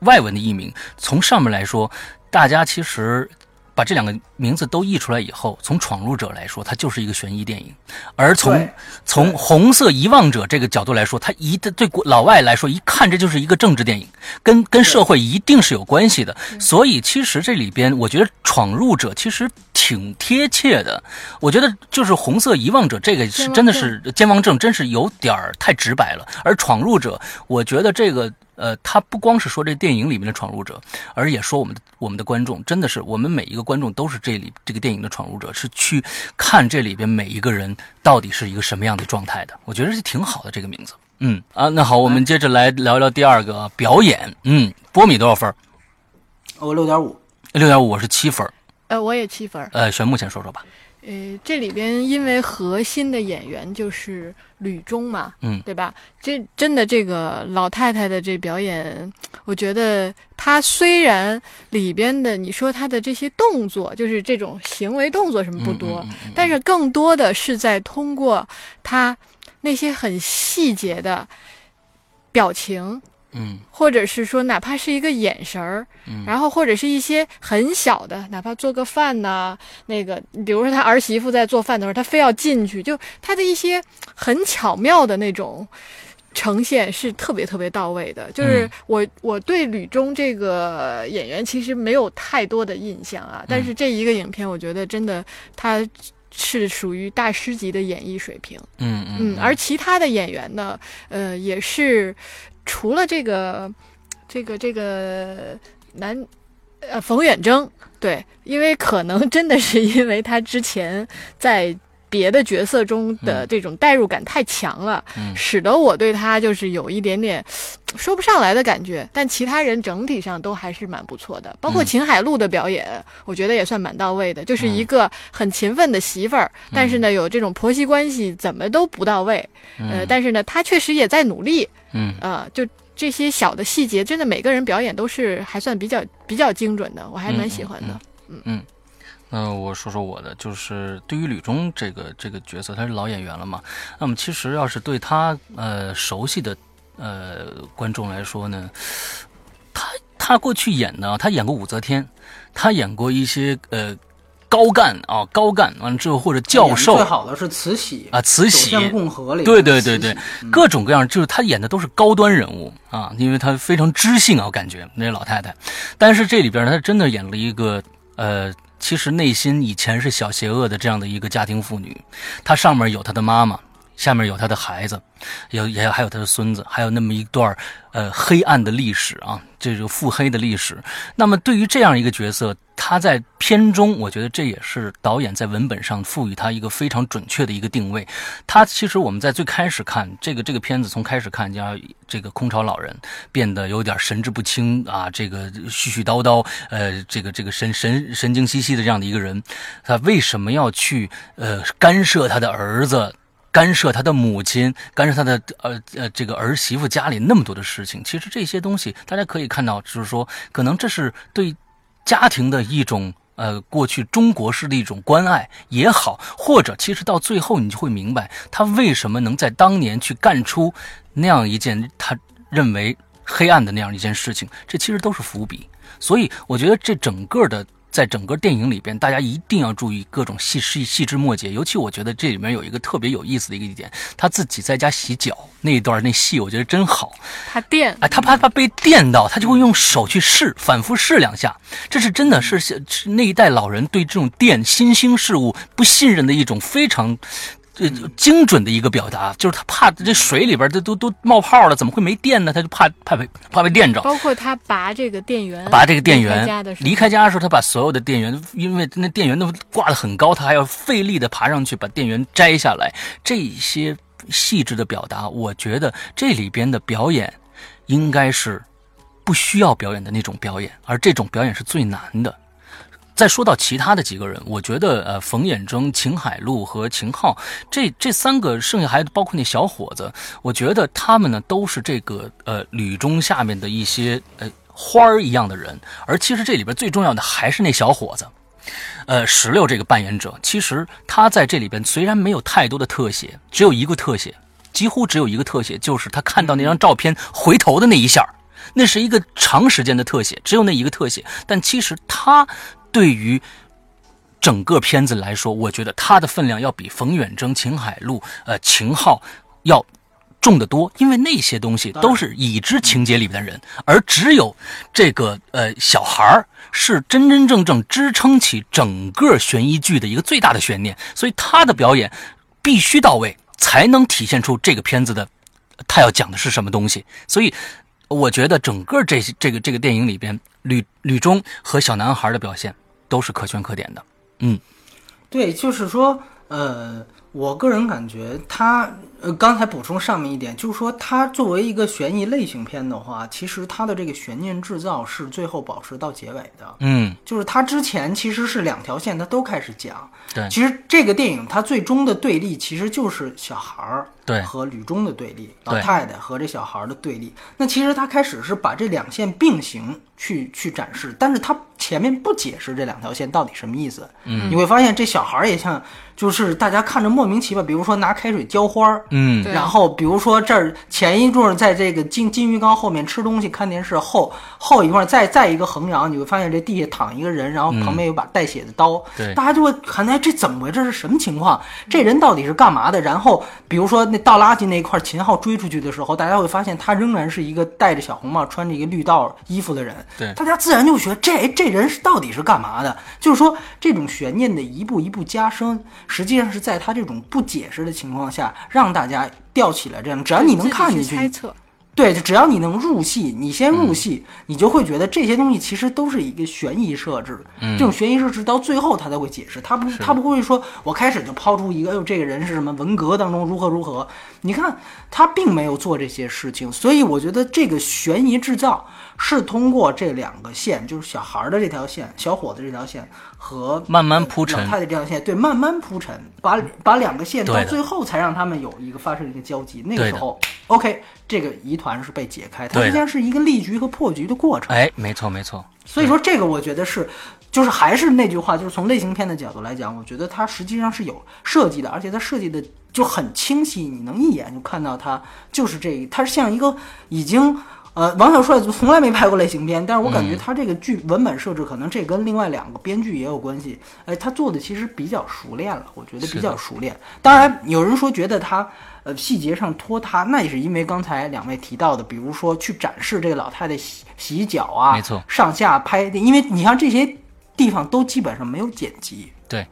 外文的译名，从上面来说，大家其实把这两个名字都译出来以后，从《闯入者》来说，它就是一个悬疑电影；而从从《红色遗忘者》这个角度来说，它一对国老外来说，一看这就是一个政治电影，跟跟社会一定是有关系的。所以其实这里边，我觉得《闯入者》其实挺贴切的。我觉得就是《红色遗忘者》这个是真的是健忘症，真是有点儿太直白了。而《闯入者》，我觉得这个呃，他不光是说这电影里面的闯入者，而也说我们的我们的观众，真的是我们每一个观众都是这里这个电影的闯入者，是去看这里边每一个人到底是一个什么样的状态的。我觉得是挺好的这个名字。嗯啊，那好，我们接着来聊聊第二个啊表演。嗯，波米多少分？我六点五，六点五，我是七分儿。呃，我也七分儿。呃，玄木先说说吧。呃，这里边因为核心的演员就是吕中嘛，嗯对吧？这真的这个老太太的这表演，我觉得她虽然里边的你说她的这些动作，就是这种行为动作什么不多，嗯嗯嗯但是更多的是在通过她那些很细节的表情，嗯。或者是说哪怕是一个眼神儿，嗯。然后或者是一些很小的，哪怕做个饭呐、那个比如说他儿媳妇在做饭的时候，他非要进去，就他的一些很巧妙的那种。呈现是特别特别到位的，就是嗯。我我对吕中这个演员其实没有太多的印象啊，但是这一个影片，我觉得真的他是属于大师级的演绎水平。嗯嗯。嗯，而其他的演员呢，呃，也是除了这个这个这个男呃冯远征，对，因为可能真的是因为他之前在。别的角色中的这种代入感太强了，嗯使得我对他就是有一点点说不上来的感觉。但其他人整体上都还是蛮不错的，包括嗯秦海璐的表演，我觉得也算蛮到位的。就是一个很勤奋的媳妇儿，但是呢有这种婆媳关系怎么都不到位，呃，但是呢她确实也在努力，嗯呃，就这些小的细节，真的每个人表演都是还算比较比较精准的，我还蛮喜欢的。嗯嗯那我说说我的，就是对于吕中这个这个角色，他是老演员了嘛。那么其实要是对他呃熟悉的呃观众来说呢，他他过去演的，他演过武则天，他演过一些呃高干啊高干，完了之后或者教授最好的是慈禧啊慈禧共和里，对对对对各种各样，就是他演的都是高端人物啊，因为他非常知性啊，我感觉那老太太。但是这里边呢，她真的演了一个呃，其实内心以前是小邪恶的这样的一个家庭妇女。她上面有她的妈妈，下面有他的孩子，有也还有他的孙子，还有那么一段呃黑暗的历史啊，这个腹黑的历史。那么对于这样一个角色，他在片中，我觉得这也是导演在文本上赋予他一个非常准确的一个定位。他其实我们在最开始看这个这个片子，从开始看，将这个空巢老人变得有点神志不清啊，这个絮絮叨叨，呃，这个这个神神神经兮兮的这样的一个人，他为什么要去呃干涉他的儿子？干涉他的母亲，干涉他的呃呃这个儿媳妇家里那么多的事情，其实这些东西大家可以看到，就是说，可能这是对家庭的一种呃过去中国式的一种关爱也好，或者其实到最后你就会明白，他为什么能在当年去干出那样一件他认为黑暗的那样一件事情，这其实都是伏笔。所以我觉得这整个的。在整个电影里边，大家一定要注意各种细细细枝末节。尤其我觉得这里面有一个特别有意思的一个点，他自己在家洗脚那一段那戏，我觉得真好。他电，哎，他怕怕被电到，他就会用手去试，反复试两下。这是真的是是那一代老人对这种电新兴事物不信任的一种非常。这精准的一个表达，就是他怕这水里边都都都冒泡了，怎么会没电呢？他就怕怕被怕被电着。包括他拔这个电源，拔这个电源离开家的时候，他把所有的电源，因为那电源都挂得很高，他还要费力的爬上去把电源摘下来。这些细致的表达，我觉得这里边的表演应该是不需要表演的那种表演，而这种表演是最难的。再说到其他的几个人，我觉得呃，冯远征、秦海璐和秦昊这这三个，剩下还包括那小伙子，我觉得他们呢都是这个呃吕中下面的一些呃花儿一样的人。而其实这里边最重要的还是那小伙子，呃，石榴这个扮演者，其实他在这里边虽然没有太多的特写，只有一个特写，几乎只有一个特写，就是他看到那张照片回头的那一下，那是一个长时间的特写，只有那一个特写，但其实他。对于整个片子来说，我觉得他的分量要比冯远征、秦海璐、呃秦昊要重得多，因为那些东西都是已知情节里边的人，而只有这个呃小孩儿是真真正正支撑起整个悬疑剧的一个最大的悬念，所以他的表演必须到位，才能体现出这个片子的他要讲的是什么东西。所以，我觉得整个这这个这个电影里边，吕吕中和小男孩的表现。都是可圈可点的，嗯，对，就是说，呃，我个人感觉他，呃，刚才补充上面一点，就是说，它作为一个悬疑类型片的话，其实它的这个悬念制造是最后保持到结尾的，嗯，就是它之前其实是两条线，它都开始讲，对，其实这个电影它最终的对立其实就是小孩儿，对，和吕中的对立，老太太和这小孩儿的对立，那其实它开始是把这两线并行去去展示，但是它。前面不解释这两条线到底什么意思，嗯，你会发现这小孩儿也像。就是大家看着莫名其妙，比如说拿开水浇花儿，嗯，然后比如说这儿前一段在这个金金鱼缸后面吃东西看电视，后后一段再再一个横梁，你会发现这地下躺一个人，然后旁边有把带血的刀，对，大家就会看哎这怎么回事？是什么情况？这人到底是干嘛的？然后比如说那倒垃圾那一块，秦昊追出去的时候，大家会发现他仍然是一个戴着小红帽、穿着一个绿道衣服的人，对，大家自然就觉得这这人是到底是干嘛的？就是说这种悬念的一步一步加深。实际上是在他这种不解释的情况下，让大家吊起来。这样，只要你能看进去，猜测，对，只要你能入戏，你先入戏，你就会觉得这些东西其实都是一个悬疑设置。这种悬疑设置到最后他才会解释，他不，他不会说，我开始就抛出一个，哎呦，这个人是什么文革当中如何如何？你看他并没有做这些事情，所以我觉得这个悬疑制造。是通过这两个线，就是小孩的这条线，小伙子这条线和慢慢铺陈老太太这条线，对，慢慢铺陈，把把两个线到最后才让他们有一个发生一个交集。那个时候，OK，这个疑团是被解开，它实际上是一个立局和破局的过程。哎，没错没错。所以说这个我觉得是，就是还是那句话，就是从类型片的角度来讲，我觉得它实际上是有设计的，而且它设计的就很清晰，你能一眼就看到它就是这，它是像一个已经。呃，王小帅从来没拍过类型片，但是我感觉他这个剧文本设置，可能这跟另外两个编剧也有关系。哎，他做的其实比较熟练了，我觉得比较熟练。当然，有人说觉得他呃细节上拖沓，那也是因为刚才两位提到的，比如说去展示这个老太太洗洗脚啊，没错，上下拍，因为你像这些地方都基本上没有剪辑。对。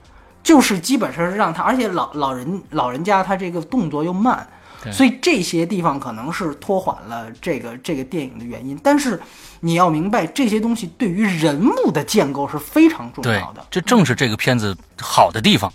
就是基本上是让他，而且老老人老人家他这个动作又慢，对所以这些地方可能是拖缓了这个这个电影的原因。但是你要明白，这些东西对于人物的建构是非常重要的。，这正是这个片子好的地方。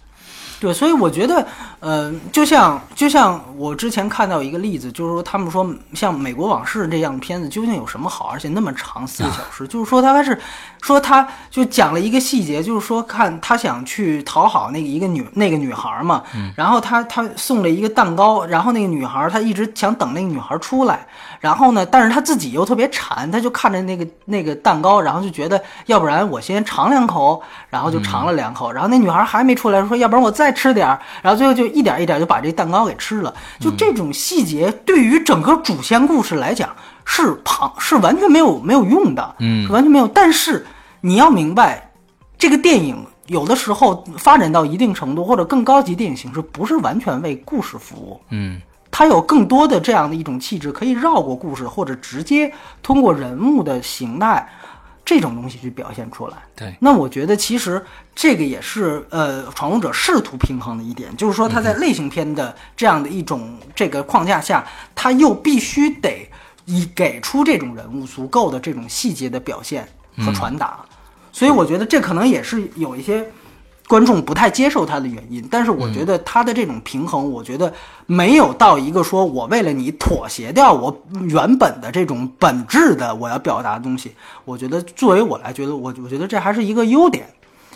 对，所以我觉得，呃，就像就像我之前看到一个例子，就是说他们说像《美国往事》这样的片子究竟有什么好，而且那么长四个小时，就是说他还是说他就讲了一个细节，就是说看他想去讨好那个一个女那个女孩嘛，然后他他送了一个蛋糕，然后那个女孩她一直想等那个女孩出来，然后呢，但是他自己又特别馋，他就看着那个那个蛋糕，然后就觉得要不然我先尝两口，然后就尝了两口，然后那女孩还没出来，说要不然我再吃点儿，然后最后就一点一点就把这蛋糕给吃了。就这种细节，对于整个主线故事来讲是旁是完全没有没有用的，嗯是完全没有。但是你要明白，这个电影有的时候发展到一定程度或者更高级电影形式，不是完全为故事服务。嗯它有更多的这样的一种气质，可以绕过故事，或者直接通过人物的形态这种东西去表现出来。对，那我觉得其实这个也是呃，闯入者试图平衡的一点，就是说他在类型片的这样的一种这个框架下，他又必须得以给出这种人物足够的这种细节的表现和传达。所以我觉得这可能也是有一些观众不太接受他的原因。但是我觉得他的这种平衡，我觉得没有到一个说我为了你妥协掉我原本的这种本质的我要表达的东西。我觉得作为我来觉得，我我觉得这还是一个优点。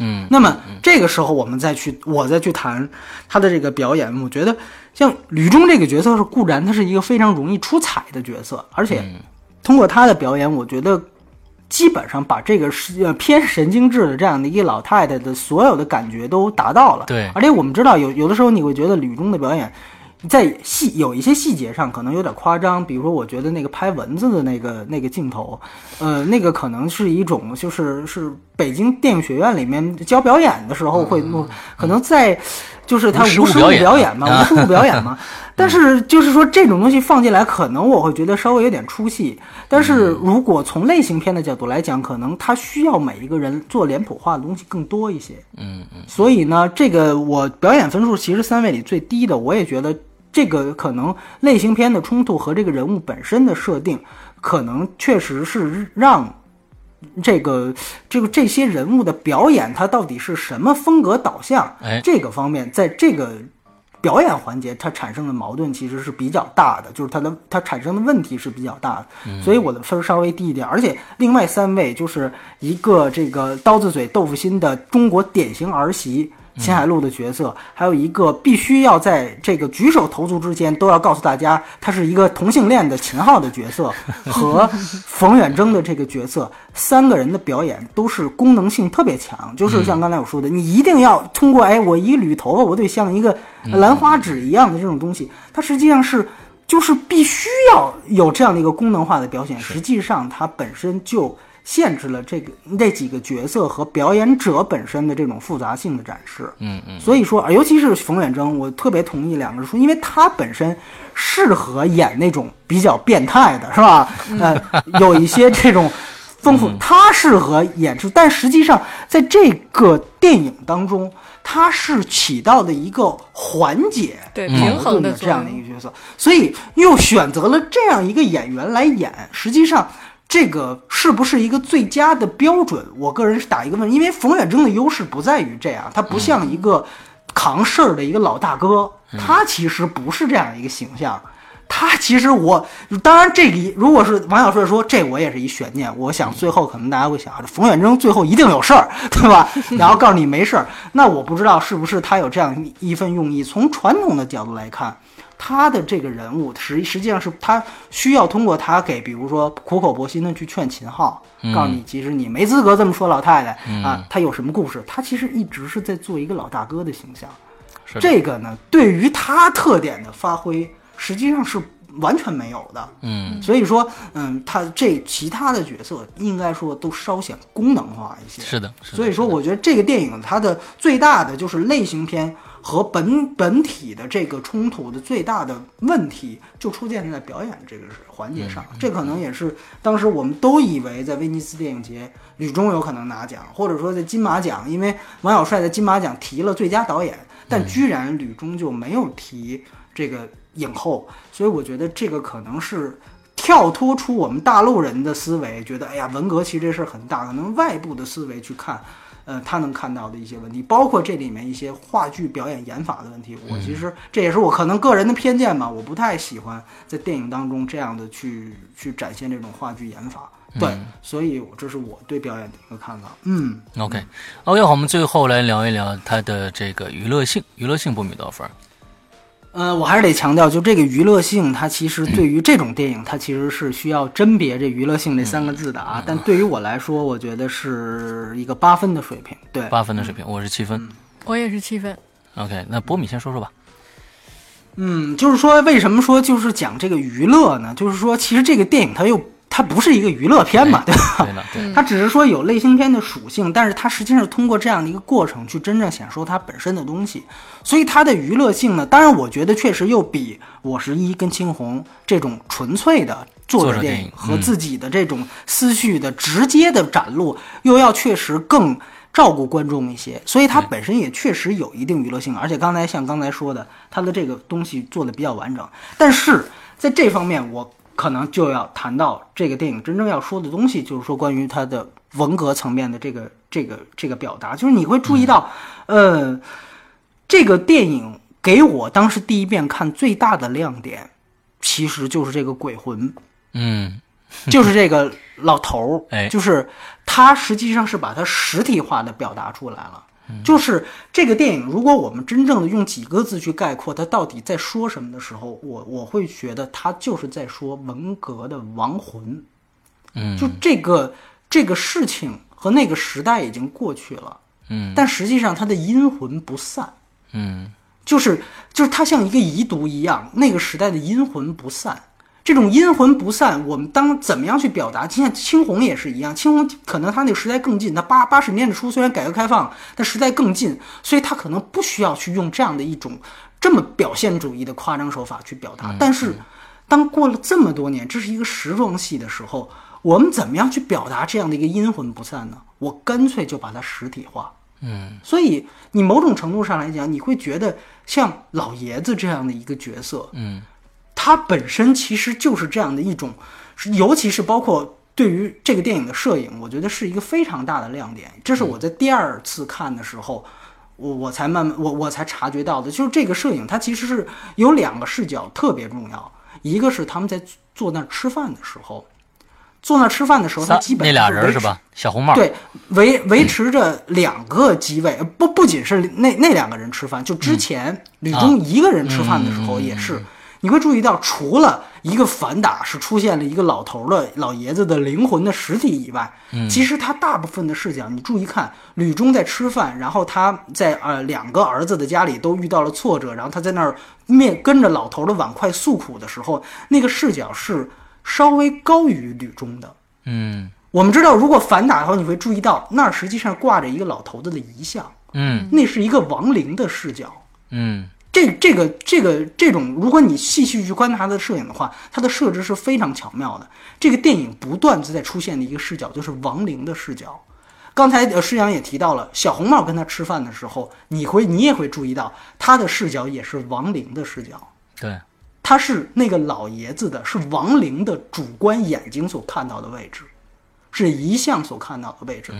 嗯那么这个时候，我们再去，我再去谈他的这个表演，我觉得像吕中这个角色是固然他是一个非常容易出彩的角色，而且通过他的表演，我觉得基本上把这个是呃偏神经质的这样的一个老太太的所有的感觉都达到了。对而且我们知道有有的时候你会觉得吕中的表演。在细有一些细节上可能有点夸张，比如说我觉得那个拍蚊子的那个那个镜头，呃，那个可能是一种就是是北京电影学院里面教表演的时候会弄，可能在就是他无实物表演嘛，啊无实物表演嘛。但是就是说这种东西放进来，可能我会觉得稍微有点出戏。但是如果从类型片的角度来讲，可能它需要每一个人做脸谱化的东西更多一些。嗯嗯所以呢，这个我表演分数其实三位里最低的，我也觉得这个可能类型片的冲突和这个人物本身的设定，可能确实是让这个这个这些人物的表演，它到底是什么风格导向，哎这个方面，在这个表演环节，它产生的矛盾其实是比较大的，就是它的它产生的问题是比较大的，所以我的分稍微低一点。而且另外三位就是一个这个刀子嘴豆腐心的中国典型儿媳。秦海璐的角色，还有一个必须要在这个举手投足之间都要告诉大家他是一个同性恋的秦昊的角色，和冯远征的这个角色，三个人的表演都是功能性特别强，就是像刚才我说的，你一定要通过哎，我一捋头发，我得像一个兰花指一样的这种东西，它实际上是就是必须要有这样的一个功能化的表现，实际上它本身就。限制了这个那几个角色和表演者本身的这种复杂性的展示，嗯嗯，所以说，尤其是冯远征，我特别同意两个人说，因为他本身适合演那种比较变态的，是吧？呃，有一些这种丰富，他适合演出，但实际上在这个电影当中，他是起到的一个缓解对嗯平衡的这样的一个角色，所以又选择了这样一个演员来演，实际上。这个是不是一个最佳的标准？我个人是打一个问，因为冯远征的优势不在于这样，他不像一个扛事儿的一个老大哥，他其实不是这样一个形象。他其实我当然这里如果是王小帅说这我也是一悬念，我想最后可能大家会想，这冯远征最后一定有事儿，对吧？然后告诉你没事儿，那我不知道是不是他有这样一份用意。从传统的角度来看，他的这个人物实实际上是他需要通过他给，比如说苦口婆心的去劝秦昊，告诉你其实你没资格这么说老太太、啊，他有什么故事？他其实一直是在做一个老大哥的形象。这个呢，对于他特点的发挥，实际上是完全没有的。嗯所以说，嗯，他这其他的角色应该说都稍显功能化一些。是的，是的。所以说，我觉得这个电影它的最大的就是类型片和本本体的这个冲突的最大的问题，就出现在表演这个环节上。这可能也是当时我们都以为在威尼斯电影节吕中有可能拿奖，或者说在金马奖，因为王小帅在金马奖提了最佳导演，但居然吕中就没有提这个影后，所以我觉得这个可能是。跳脱出我们大陆人的思维，觉得哎呀，文革其实这事儿很大，可能外部的思维去看，呃，他能看到的一些问题，包括这里面一些话剧表演演法的问题。我其实这也是我可能个人的偏见吧，我不太喜欢在电影当中这样的去去展现这种话剧演法。对，所以这是我对表演的一个看法。嗯，OK，OK，好，我们最后来聊一聊它的这个娱乐性，娱乐性不米多少分？呃，我还是得强调，就这个娱乐性，它其实对于这种电影，它其实是需要甄别这娱乐性这三个字的啊。但对于我来说，我觉得是一个八分的水平。对，八分的水平，我是七分。我也是七分。OK，那波米先说说吧。嗯，就是说，为什么说就是讲这个娱乐呢？就是说，其实这个电影它又它不是一个娱乐片嘛，对吧？对了，对，它只是说有类型片的属性，但是它实际上是通过这样的一个过程去真正显示它本身的东西，所以它的娱乐性呢，当然我觉得确实又比《我是一》跟《青红》这种纯粹的作者电影作者电影和自己的这种思绪的直接的展露，又要确实更照顾观众一些，所以它本身也确实有一定娱乐性，而且刚才像刚才说的，它的这个东西做的比较完整，但是在这方面我。可能就要谈到这个电影真正要说的东西，就是说关于它的文革层面的这个这个这个表达，就是你会注意到，呃，这个电影给我当时第一遍看最大的亮点，其实就是这个鬼魂，嗯。就是这个老头儿，哎。就是他实际上是把它实体化的表达出来了。就是这个电影，如果我们真正的用几个字去概括它到底在说什么的时候，我我会觉得它就是在说文革的亡魂。嗯。就这个这个事情和那个时代已经过去了，嗯。但实际上它的阴魂不散，嗯。就是就是它像一个遗毒一样，那个时代的阴魂不散。这种阴魂不散，我们当怎么样去表达？就像青红也是一样，青红可能他那个时代更近，他八八十年代初虽然改革开放，但时代更近，所以他可能不需要去用这样的一种这么表现主义的夸张手法去表达。但是，当过了这么多年，这是一个时装戏的时候，我们怎么样去表达这样的一个阴魂不散呢？我干脆就把它实体化。嗯所以你某种程度上来讲，你会觉得像老爷子这样的一个角色，嗯他本身其实就是这样的一种，尤其是包括对于这个电影的摄影，我觉得是一个非常大的亮点。这是我在第二次看的时候，我我才慢慢我我才察觉到的，就是这个摄影它其实是有两个视角特别重要，一个是他们在坐那儿吃饭的时候，坐那儿吃饭的时候，他基本那俩人是吧？小红帽，对，维维持着两个机位，呃不不仅是那那两个人吃饭，就之前吕中一个人吃饭的时候也是，你会注意到，除了一个反打是出现了一个老头的老爷子的灵魂的实体以外，其实他大部分的视角，你注意看，吕中在吃饭，然后他在呃两个儿子的家里都遇到了挫折，然后他在那儿面跟着老头的碗筷诉苦的时候，那个视角是稍微高于吕中的。嗯。我们知道，如果反打的话，你会注意到那儿实际上挂着一个老头子的遗像，嗯。那是一个亡灵的视角。嗯这这个这个这种，如果你细细去观察它的摄影的话，它的设置是非常巧妙的。这个电影不断的在出现的一个视角就是亡灵的视角。刚才呃施阳也提到了，小红帽跟他吃饭的时候，你会你也会注意到他的视角也是亡灵的视角。对，他是那个老爷子的，是亡灵的主观眼睛所看到的位置，是遗像所看到的位置。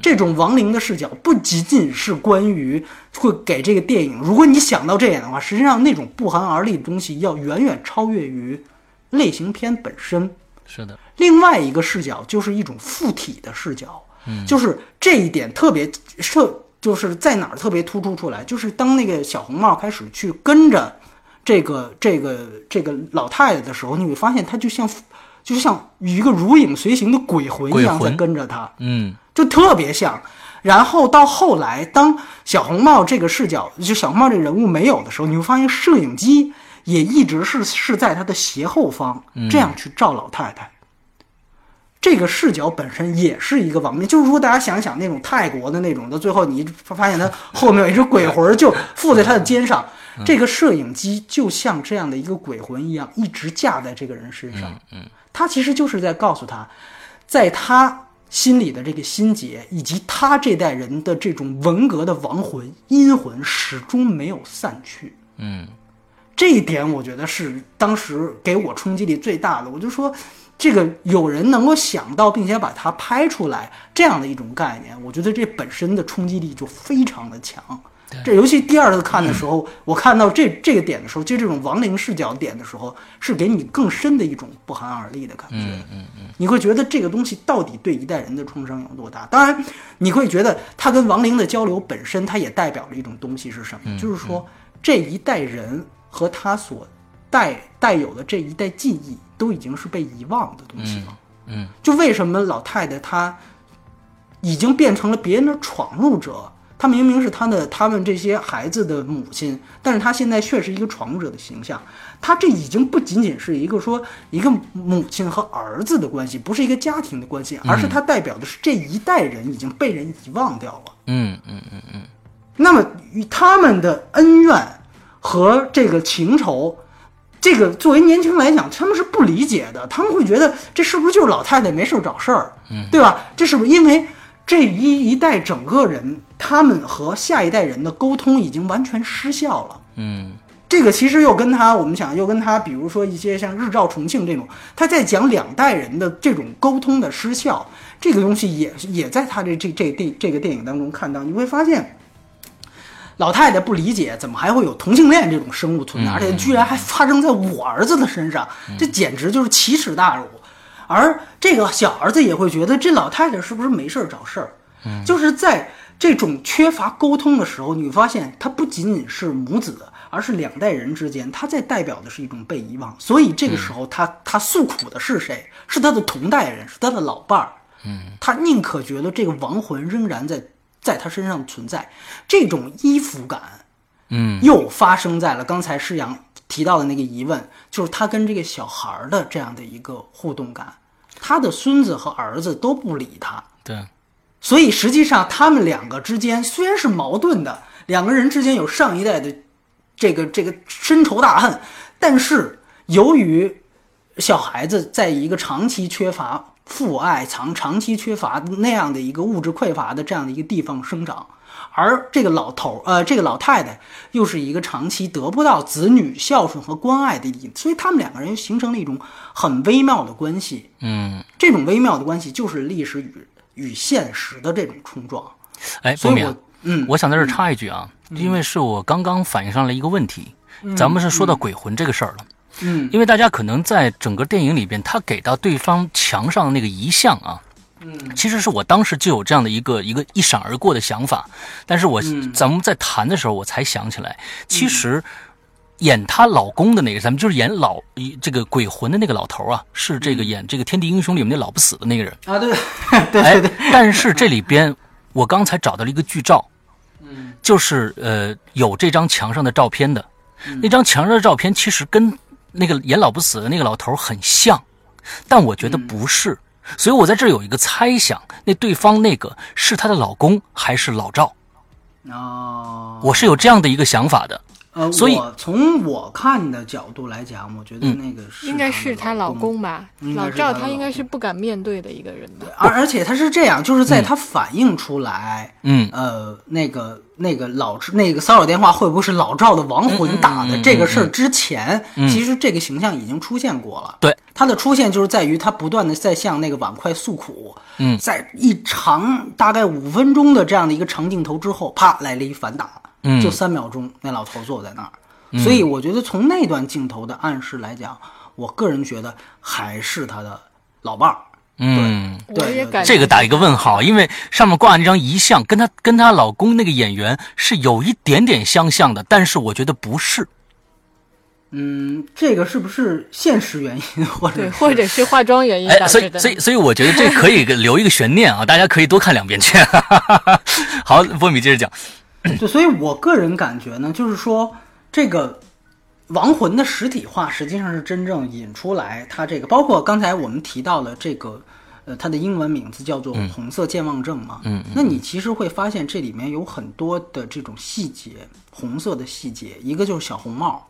这种亡灵的视角不仅仅是关于会给这个电影，如果你想到这点的话，实际上那种不寒而栗的东西要远远超越于类型片本身。是的，另外一个视角就是一种附体的视角，就是这一点特别设，就是在哪儿特别突出出来，就是当那个小红帽开始去跟着这个这个这个老太太的时候，你会发现她就像就像一个如影随形的鬼魂一样在跟着他，嗯。就特别像。然后到后来，当小红帽这个视角，就小红帽这个人物没有的时候，你会发现摄影机也一直是是在他的斜后方这样去照老太太。这个视角本身也是一个亡命，就是如果，大家想想那种泰国的那种的，最后你发现他后面有一只鬼魂 就附在他的肩上，这个摄影机就像这样的一个鬼魂一样，一直架在这个人身上。嗯，他其实就是在告诉他，在他心里的这个心结，以及他这代人的这种文革的亡魂、阴魂，始终没有散去。嗯，这一点我觉得是当时给我冲击力最大的。我就说。这个有人能够想到，并且把它拍出来这样的一种概念，我觉得这本身的冲击力就非常的强。这尤其第二次看的时候，我看到这这个点的时候，就这种亡灵视角点的时候，是给你更深的一种不寒而栗的感觉。嗯嗯嗯，你会觉得这个东西到底对一代人的创伤有多大？当然，你会觉得他跟亡灵的交流本身，它也代表了一种东西是什么？就是说这一代人和他所带带有的这一代记忆。都已经是被遗忘的东西了。嗯，就为什么老太太她已经变成了别人的闯入者？她明明是他的他们这些孩子的母亲，但是她现在却是一个闯者的形象。她这已经不仅仅是一个说一个母亲和儿子的关系，不是一个家庭的关系，而是它代表的是这一代人已经被人遗忘掉了。嗯嗯嗯嗯。那么与他们的恩怨和这个情仇。这个作为年轻人来讲，他们是不理解的，他们会觉得这是不是就是老太太没事找事儿，嗯对吧？这是不是因为这一一代整个人，他们和下一代人的沟通已经完全失效了？嗯，这个其实又跟他，我们想又跟他，比如说一些像日照重庆这种，他在讲两代人的这种沟通的失效，这个东西也也在他这这这电这个电影当中看到，你会发现。老太太不理解，怎么还会有同性恋这种生物存在，而且居然还发生在我儿子的身上，这简直就是奇耻大辱。而这个小儿子也会觉得，这老太太是不是没事儿找事儿？就是在这种缺乏沟通的时候，你会发现，他不仅仅是母子，而是两代人之间，他在代表的是一种被遗忘。所以这个时候，他他诉苦的是谁？是他的同代人，是他的老伴儿。嗯，他宁可觉得这个亡魂仍然在。在他身上存在这种依附感，嗯，又发生在了刚才施阳提到的那个疑问，就是他跟这个小孩的这样的一个互动感，他的孙子和儿子都不理他，对，所以实际上他们两个之间虽然是矛盾的，两个人之间有上一代的这个这个深仇大恨，但是由于小孩子在一个长期缺乏。父爱长长期缺乏那样的一个物质匮乏的这样的一个地方生长，而这个老头呃，这个老太太又是一个长期得不到子女孝顺和关爱的地，所以他们两个人形成了一种很微妙的关系。嗯，这种微妙的关系就是历史与与现实的这种冲撞。哎，波米，嗯，我想在这插一句啊，因为是我刚刚反映上了一个问题，咱们是说到鬼魂这个事儿了。嗯，因为大家可能在整个电影里边，他给到对方墙上的那个遗像啊，嗯，其实是我当时就有这样的一个一个一闪而过的想法，但是我咱们在谈的时候，我才想起来，其实演她老公的那个，咱们就是演老这个鬼魂的那个老头啊，是这个演这个《天地英雄》里面那老不死的那个人啊，对 对对对。但是这里边我刚才找到了一个剧照，嗯，就是呃有这张墙上的照片的，那张墙上的照片其实跟。那个演老不死的那个老头很像，但我觉得不是，所以我在这有一个猜想：那对方那个是她的老公还是老赵？哦，我是有这样的一个想法的。呃，所以从我看的角度来讲，我觉得那个应该是她老公吧。老赵他应该是不敢面对的一个人吧。而而且他是这样，就是在他反映出来，嗯，呃，那个那个老那个骚扰电话会不会是老赵的亡魂打的这个事儿之前，其实这个形象已经出现过了。对，他的出现就是在于他不断的在向那个碗筷诉苦。嗯，在一长大概五分钟的这样的一个长镜头之后，啪来了一反打。嗯，就三秒钟，那老头坐在那儿，所以我觉得从那段镜头的暗示来讲，我个人觉得还是他的老伴儿。嗯，对，这个打一个问号，因为上面挂那张遗像，跟她跟她老公那个演员是有一点点相像的，但是我觉得不是。嗯，这个是不是现实原因，或者对，或者是化妆原因导致的？所以，所以，所以我觉得这可以留一个悬念啊，大家可以多看两遍去。好，波米接着讲。对，所以我个人感觉呢，就是说，这个亡魂的实体化实际上是真正引出来它这个，包括刚才我们提到了这个，呃，它的英文名字叫做红色健忘症嘛。嗯，那你其实会发现这里面有很多的这种细节，红色的细节，一个就是小红帽，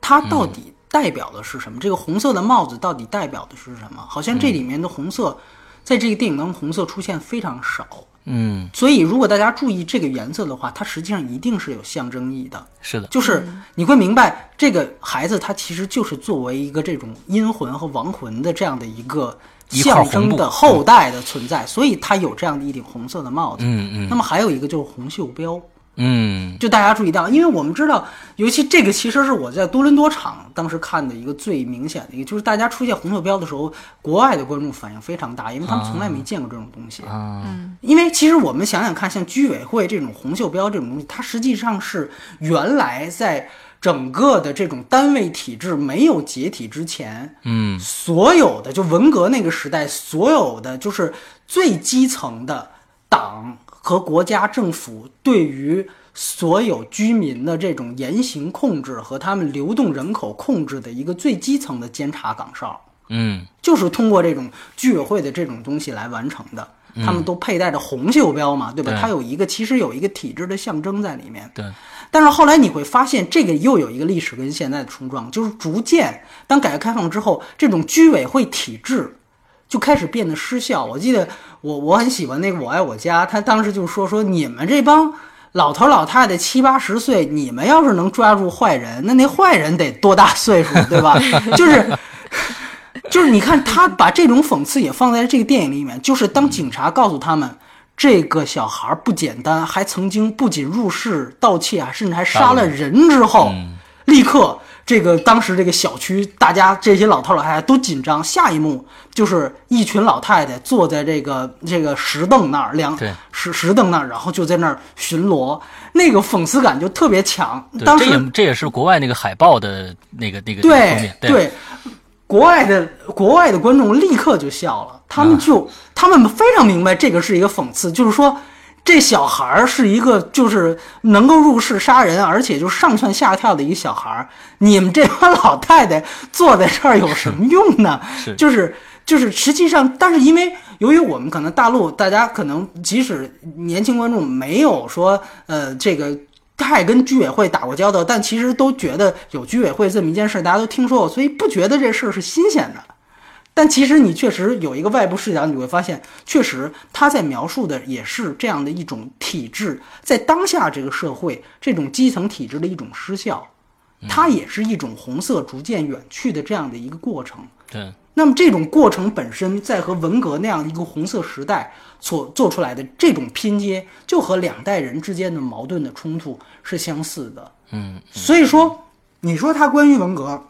它到底代表的是什么？这个红色的帽子到底代表的是什么？好像这里面的红色，在这个电影当中红色出现非常少。嗯，所以，如果大家注意这个颜色的话，它实际上一定是有象征意义的。是的，就是你会明白，这个孩子他其实就是作为一个这种阴魂和亡魂的这样的一个象征的后代的存在，所以他有这样的一顶红色的帽子。嗯嗯。那么还有一个就是红袖标，嗯。就大家注意到，因为我们知道，尤其这个其实是我在多伦多场当时看的一个最明显的一个，就是大家出现红袖标的时候，国外的观众反应非常大，因为他们从来没见过这种东西。啊，因为其实我们想想看，像居委会这种红袖标这种东西，它实际上是原来在整个的这种单位体制没有解体之前，嗯。所有的就文革那个时代，所有的就是最基层的党和国家政府对于所有居民的这种言行控制和他们流动人口控制的一个最基层的监察岗哨。嗯就是通过这种居委会的这种东西来完成的。他们都佩戴着红袖标嘛，对吧？它有一个其实有一个体制的象征在里面。对，但是后来你会发现，这个又有一个历史跟现在的冲撞，就是逐渐当改革开放之后，这种居委会体制就开始变得失效。我记得我我很喜欢那个《我爱我家》，他当时就说说你们这帮老头老太太七八十岁，你们要是能抓住坏人，那那坏人得多大岁数，对吧？就是。就是你看，他把这种讽刺也放在这个电影里面，就是当警察告诉他们，这个小孩不简单，还曾经不仅入室盗窃啊，甚至还杀了人之后，立刻这个当时这个小区大家这些老头老太太都紧张。下一幕就是一群老太太坐在这个这个石凳那儿，两石石凳那儿，然后就在那儿巡逻，那个讽刺感就特别强。当时这也这也是国外那个海报的那个那个封对面，对，国外的国外的观众立刻就笑了，他啊们就、他们非常明白这个是一个讽刺，就是说这小孩儿是一个就是能够入室杀人，而且就上蹿下跳的一个小孩儿，你们这帮老太太坐在这儿有什么用呢？是就是就是实际上，但是因为由于我们可能大陆大家可能即使年轻观众没有说呃这个太跟居委会打过交道，但其实都觉得有居委会这么一件事，大家都听说过，所以不觉得这事儿是新鲜的。但其实你确实有一个外部视角，你会发现，确实他在描述的也是这样的一种体制，在当下这个社会，这种基层体制的一种失效，它也是一种红色逐渐远去的这样的一个过程。对，那么这种过程本身，在和文革那样一个红色时代所做出来的这种拼接，就和两代人之间的矛盾的冲突是相似的。嗯所以说，你说他关于文革，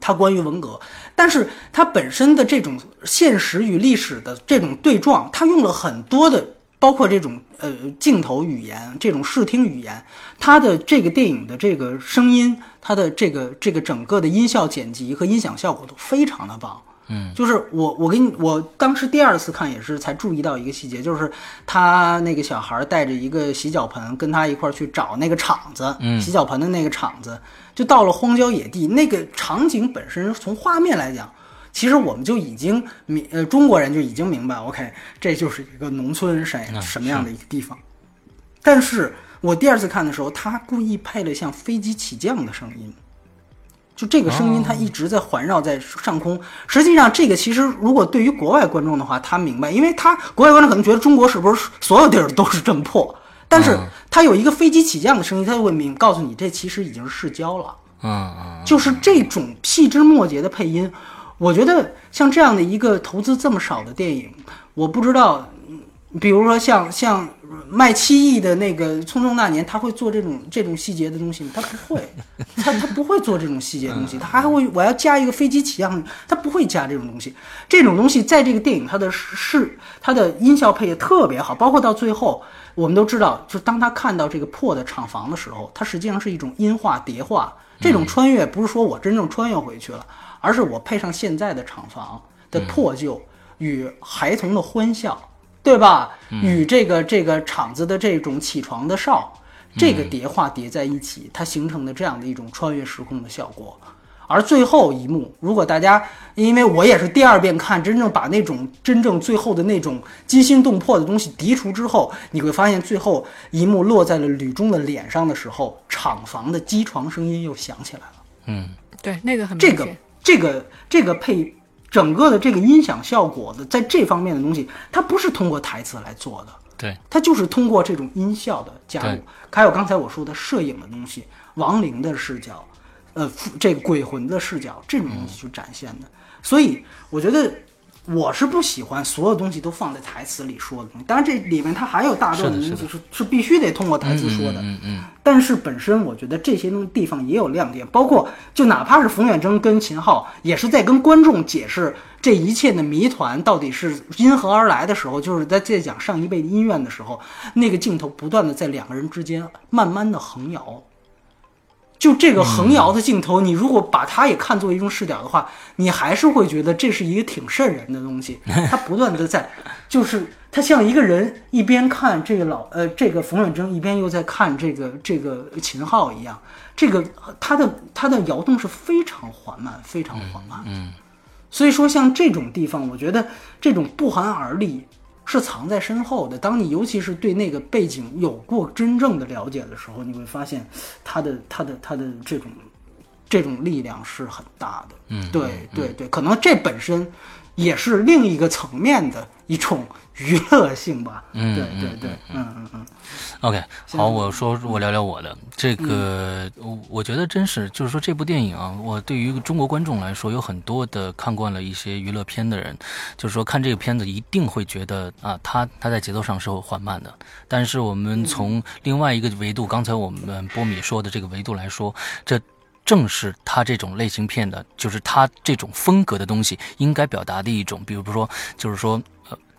他关于文革，但是他本身的这种现实与历史的这种对撞，他用了很多的，包括这种呃镜头语言、这种视听语言，他的这个电影的这个声音，他的这个这个整个的音效剪辑和音响效果都非常的棒。嗯，就是我我给你，我当时第二次看也是才注意到一个细节，就是他那个小孩带着一个洗脚盆跟他一块儿去找那个厂子，嗯。洗脚盆的那个厂子，就到了荒郊野地，那个场景本身从画面来讲，其实我们就已经明呃中国人就已经明白，OK，这就是一个农村什啊什么样的一个地方。但是我第二次看的时候，他故意配了像飞机起降的声音，就这个声音，它一直在环绕在上空。实际上，这个其实如果对于国外观众的话，他明白，因为他国外观众可能觉得中国是不是所有地儿都是这么破，但是他有一个飞机起降的声音，他就会明告诉你，这其实已经是市郊了。嗯嗯，就是这种细枝末节的配音，我觉得像这样的一个投资这么少的电影，我不知道，嗯比如说像像卖七亿的那个《匆匆那年》，他会做这种这种细节的东西吗？他不会，他他不会做这种细节的东西，他还会我要加一个飞机起降，他不会加这种东西。这种东西在这个电影它的是它的音效配的特别好，包括到最后。我们都知道，就当他看到这个破的厂房的时候，它实际上是一种音画叠化。这种穿越不是说我真正穿越回去了，而是我配上现在的厂房的破旧与孩童的欢笑，对吧？与这个这个厂子的这种起床的哨，这个叠化叠在一起，它形成的这样的一种穿越时空的效果。而最后一幕，如果大家，因为我也是第二遍看，真正把那种真正最后的那种惊心动魄的东西涤除之后，你会发现最后一幕落在了吕中的脸上的时候，厂房的机床声音又响起来了。嗯，对，那个很这个这个这个配整个的这个音响效果的，在这方面的东西，它不是通过台词来做的，对，它就是通过这种音效的加入，还有刚才我说的摄影的东西，亡灵的视角，呃，这个鬼魂的视角，这种东西去展现的。所以我觉得我是不喜欢所有东西都放在台词里说的东西。当然，这里面它还有大段的东西是是必须得通过台词说的。嗯嗯但是本身我觉得这些东西地方也有亮点，包括就哪怕是冯远征跟秦昊也是在跟观众解释这一切的谜团到底是因何而来的时候，就是在在讲上一辈的音乐的时候，那个镜头不断的在两个人之间慢慢的横摇。就这个横摇的镜头，你如果把它也看作一种视角的话，你还是会觉得这是一个挺瘆人的东西。它不断的在，就是它像一个人一边看这个老呃这个冯远征，一边又在看这个这个秦昊一样。这个它的它的摇动是非常缓慢，非常缓慢。嗯，所以说像这种地方，我觉得这种不寒而栗是藏在身后的。当你尤其是对那个背景有过真正的了解的时候，你会发现它的它的它的这种这种力量是很大的。嗯对对对，可能这本身也是另一个层面的一种娱乐性吧。嗯对嗯对对，嗯嗯嗯，OK，好，我说我聊聊我的这个，我我觉得真是就是说这部电影啊，我对于中国观众来说，有很多的看惯了一些娱乐片的人，就是说看这个片子一定会觉得啊，它它在节奏上是缓慢的。但是我们从另外一个维度，刚才我们波米说的这个维度来说，这。正是他这种类型片的，就是他这种风格的东西应该表达的一种，比如说，就是说，呃，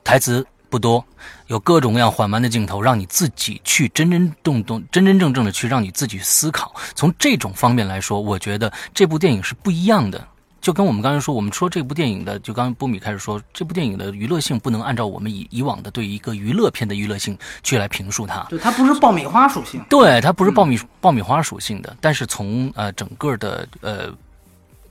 台词不多，有各种各样缓慢的镜头，让你自己去真真动动、真真正正的去让你自己思考。从这种方面来说，我觉得这部电影是不一样的。就跟我们刚才说，我们说这部电影的，就刚刚波米开始说，这部电影的娱乐性不能按照我们以以往的对一个娱乐片的娱乐性去来评述它。对它不是爆米花属性。对，它不是爆米、爆米花属性的，但是从呃整个的呃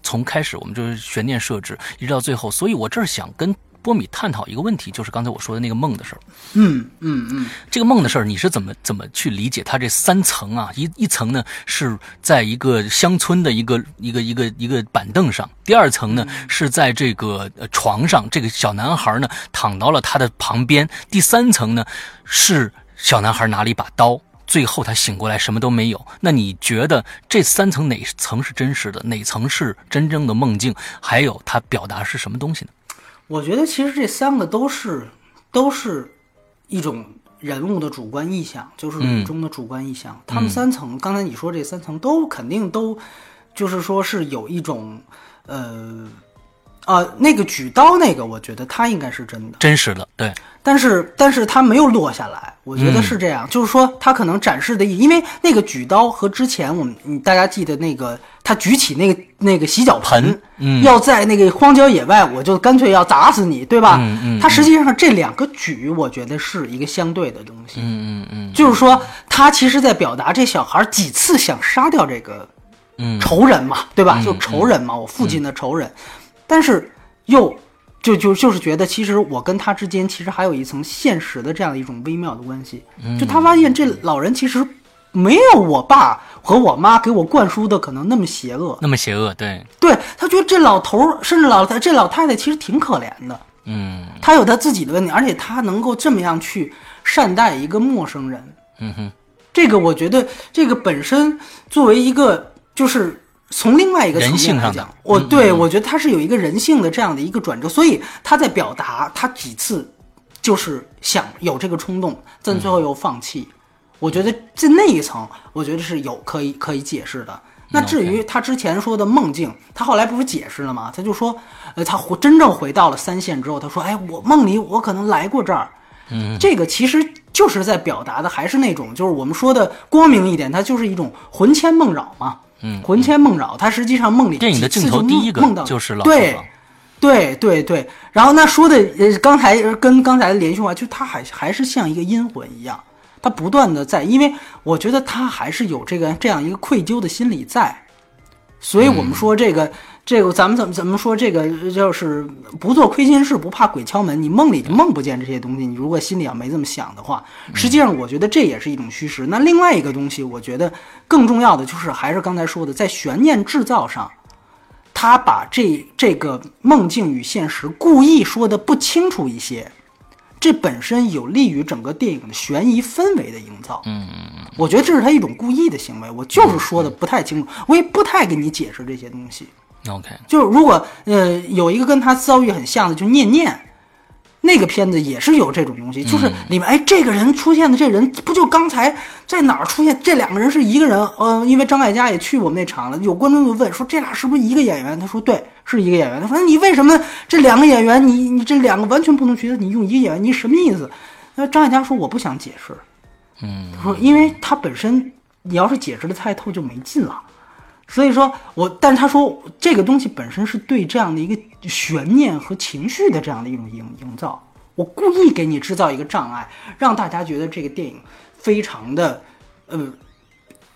从开始我们就是悬念设置，一直到最后，所以我这儿想跟波米探讨一个问题，就是刚才我说的那个梦的事儿。嗯嗯嗯，这个梦的事儿，你是怎么怎么去理解它这三层啊？一一层呢是在一个乡村的一个一个一个一个板凳上，第二层呢是在这个呃床上，这个小男孩呢躺到了他的旁边，第三层呢是小男孩拿了一把刀。最后他醒过来什么都没有。那你觉得这三层哪层是真实的，哪层是真正的梦境？还有他表达是什么东西呢？我觉得其实这三个都是都是一种人物的主观意向，就是雨中的主观意向。他们三层，刚才你说这三层都肯定都，就是说是有一种呃啊、那个举刀那个，我觉得他应该是真的，真实的，对，但是但是他没有落下来，我觉得是这样，就是说他可能展示的意，因为那个举刀和之前我们你大家记得那个他举起那个那个洗脚盆，嗯。要在那个荒郊野外，我就干脆要砸死你，对吧？嗯嗯？他实际上这两个举，我觉得是一个相对的东西，嗯嗯嗯。就是说他其实在表达这小孩几次想杀掉这个嗯。仇人嘛，对吧？嗯就仇人嘛，我父亲的仇人，但是又就就就是觉得，其实我跟他之间其实还有一层现实的这样一种微妙的关系。嗯。就他发现这老人其实没有我爸和我妈给我灌输的可能那么邪恶，那么邪恶，对，对他觉得这老头儿甚至老太这老太太其实挺可怜的，嗯。他有他自己的问题，而且他能够这么样去善待一个陌生人，嗯哼，这个我觉得，这个本身作为一个，就是从另外一个层面来讲，我对嗯我觉得他是有一个人性的这样的一个转折，所以他在表达他几次就是想有这个冲动，但最后又放弃。我觉得在那一层，我觉得是有可以可以解释的。那至于他之前说的梦境，他后来不是解释了吗？他就说，呃，他回真正回到了三线之后，他说，哎，我梦里我可能来过这儿，嗯，这个其实就是在表达的，还是那种，就是我们说的光明一点，它就是一种魂牵梦绕嘛。嗯，魂牵梦绕，他实际上梦里电影的镜头第一个梦到就是老对对对对。然后那说的呃，刚才跟刚才的连续话，就他还还是像一个阴魂一样，他不断的在，因为我觉得他还是有这个这样一个愧疚的心理在，所以我们说这个、这个咱们怎么怎么说这个就是不做亏心事，不怕鬼敲门，你梦里就梦不见这些东西。你如果心里要没这么想的话，实际上我觉得这也是一种虚实。那另外一个东西，我觉得更重要的就是还是刚才说的，在悬念制造上。他把这这个梦境与现实故意说的不清楚一些，这本身有利于整个电影的悬疑氛围的营造。嗯嗯嗯，我觉得这是他一种故意的行为。我就是说的不太清楚，我也不太给你解释这些东西。OK，就是如果呃有一个跟他遭遇很像的，就念念。那个片子也是有这种东西，就是里面哎，这个人出现的这人不就刚才在哪儿出现？这两个人是一个人，呃，因为张艾嘉也去我们那场了，有观众就问说这俩是不是一个演员？他说对，是一个演员。他说你为什么这两个演员你你这两个完全不同角色，你用一个演员，你什么意思？那张艾嘉说我不想解释，嗯他说因为他本身你要是解释的太透就没劲了。所以说我，但是他说这个东西本身是对这样的一个悬念和情绪的这样的一种营营造，我故意给你制造一个障碍，让大家觉得这个电影非常的，呃，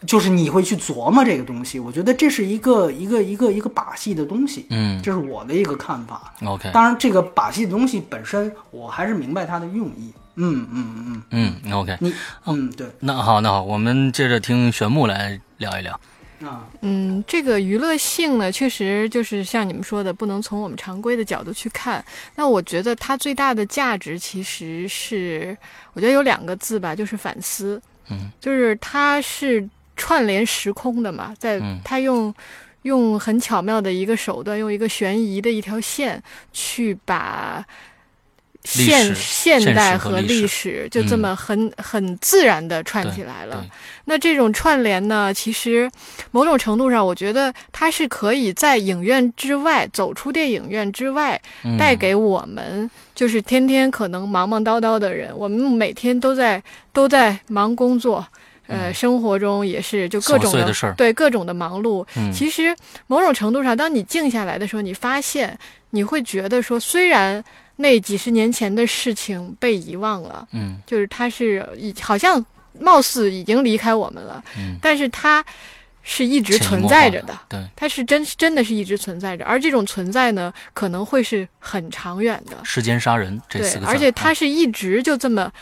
就是你会去琢磨这个东西。我觉得这是一个一个一个一个把戏的东西，嗯这是我的一个看法。，OK，当然，这个把戏的东西本身，我还是明白它的用意。嗯嗯嗯嗯，嗯，OK，你嗯对那好，那好，我们接着听玄木来聊一聊。啊嗯，这个娱乐性呢，确实就是像你们说的，不能从我们常规的角度去看。那我觉得它最大的价值其实是，我觉得有两个字吧，就是反思。嗯，就是它是串联时空的嘛，在嗯它用用很巧妙的一个手段，用一个悬疑的一条线去把。历现现现代和历史就这嗯么很、很自然的串起来了。那这种串联呢，其实某种程度上，我觉得它是可以在影院之外走出电影院之外，嗯带给我们就是天天可能忙忙叨叨的人，我们每天都在都在忙工作。呃，生活中也是就各种碎的事儿对各种的忙碌。嗯其实某种程度上，当你静下来的时候，你发现你会觉得说，虽然那几十年前的事情被遗忘了，嗯就是它是已好像貌似已经离开我们了，嗯，但是它是一直存在着的。对，它是真真的是一直存在着，而这种存在呢，可能会是很长远的。时间杀人这对四个，字，而且它啊是一直就这么，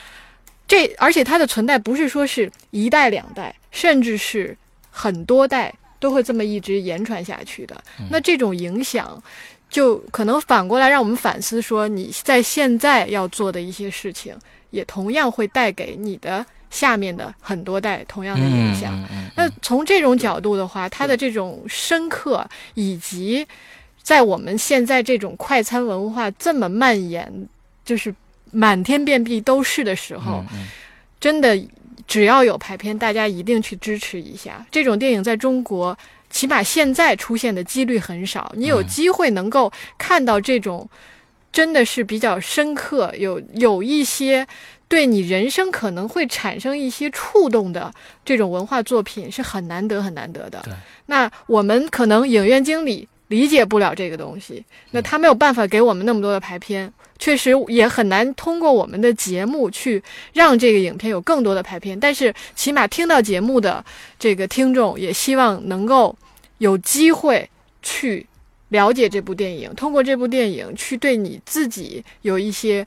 这而且它的存在不是说是一代两代，甚至是很多代都会这么一直延传下去的。嗯那这种影响，就可能反过来让我们反思说，你在现在要做的一些事情，也同样会带给你的下面的很多代同样的影响。嗯嗯那从这种角度的话，它的这种深刻，以及在我们现在这种快餐文化这么蔓延，就是满天遍地都是的时候，真的只要有排片，大家一定去支持一下。这种电影在中国，起码现在出现的几率很少。你有嗯机会能够看到这种，真的是比较深刻，有有一些对你人生可能会产生一些触动的这种文化作品，是很难得很难得的对。那我们可能影院经理理解不了这个东西，那他没有办法给我们那么多的排片。确实也很难通过我们的节目去让这个影片有更多的排片，但是起码听到节目的这个听众也希望能够有机会去了解这部电影，通过这部电影去对你自己有一些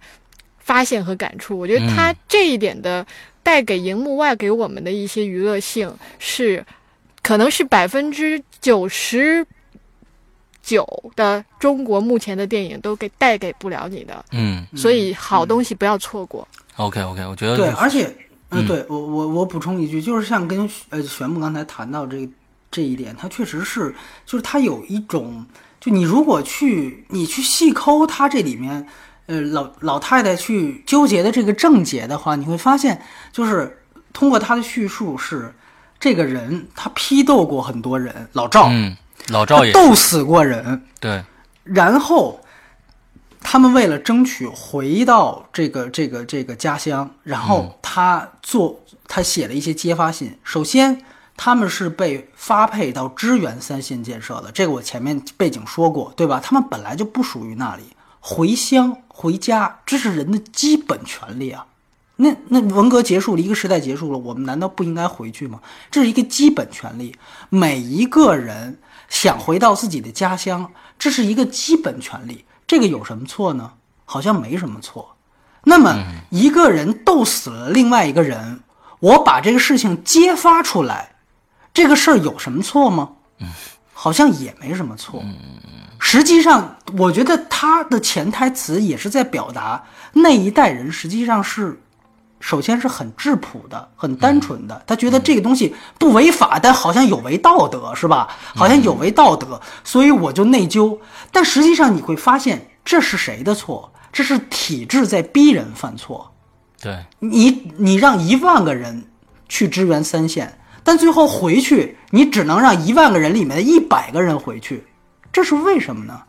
发现和感触。我觉得它嗯这一点的带给荧幕外给我们的一些娱乐性是，可能是百分之九十。九的中国目前的电影都给带给不了你的，嗯。所以好东西不要错过。，OK OK，我觉得对，而且，呃，嗯。对我我我补充一句，就是像跟呃玄木刚才谈到这这一点，它确实是，就是它有一种，就你如果去你去细抠它这里面，呃老老太太去纠结的这个症结的话，你会发现，就是通过他的叙述是，这个人他批斗过很多人，老赵，嗯，老赵也斗死过人，对，然后他们为了争取回到这个这个这个家乡，然后他做他写了一些揭发信。首先，他们是被发配到支援三线建设的，这个我前面背景说过，对吧？他们本来就不属于那里，回乡回家这是人的基本权利啊。那那文革结束了，一个时代结束了，我们难道不应该回去吗？这是一个基本权利，每一个人想回到自己的家乡，这是一个基本权利，这个有什么错呢？好像没什么错。那么一个人斗死了另外一个人，我把这个事情揭发出来，这个事儿有什么错吗？好像也没什么错。实际上，我觉得他的潜台词也是在表达那一代人实际上是，首先是很质朴的、很单纯的。他觉得这个东西不违法，但好像有违道德，是吧？好像有违道德，所以我就内疚。但实际上你会发现，这是谁的错？这是体制在逼人犯错。对，你你让一万个人去支援三线，但最后回去，你只能让一万个人里面的一百个人回去，这是为什么呢？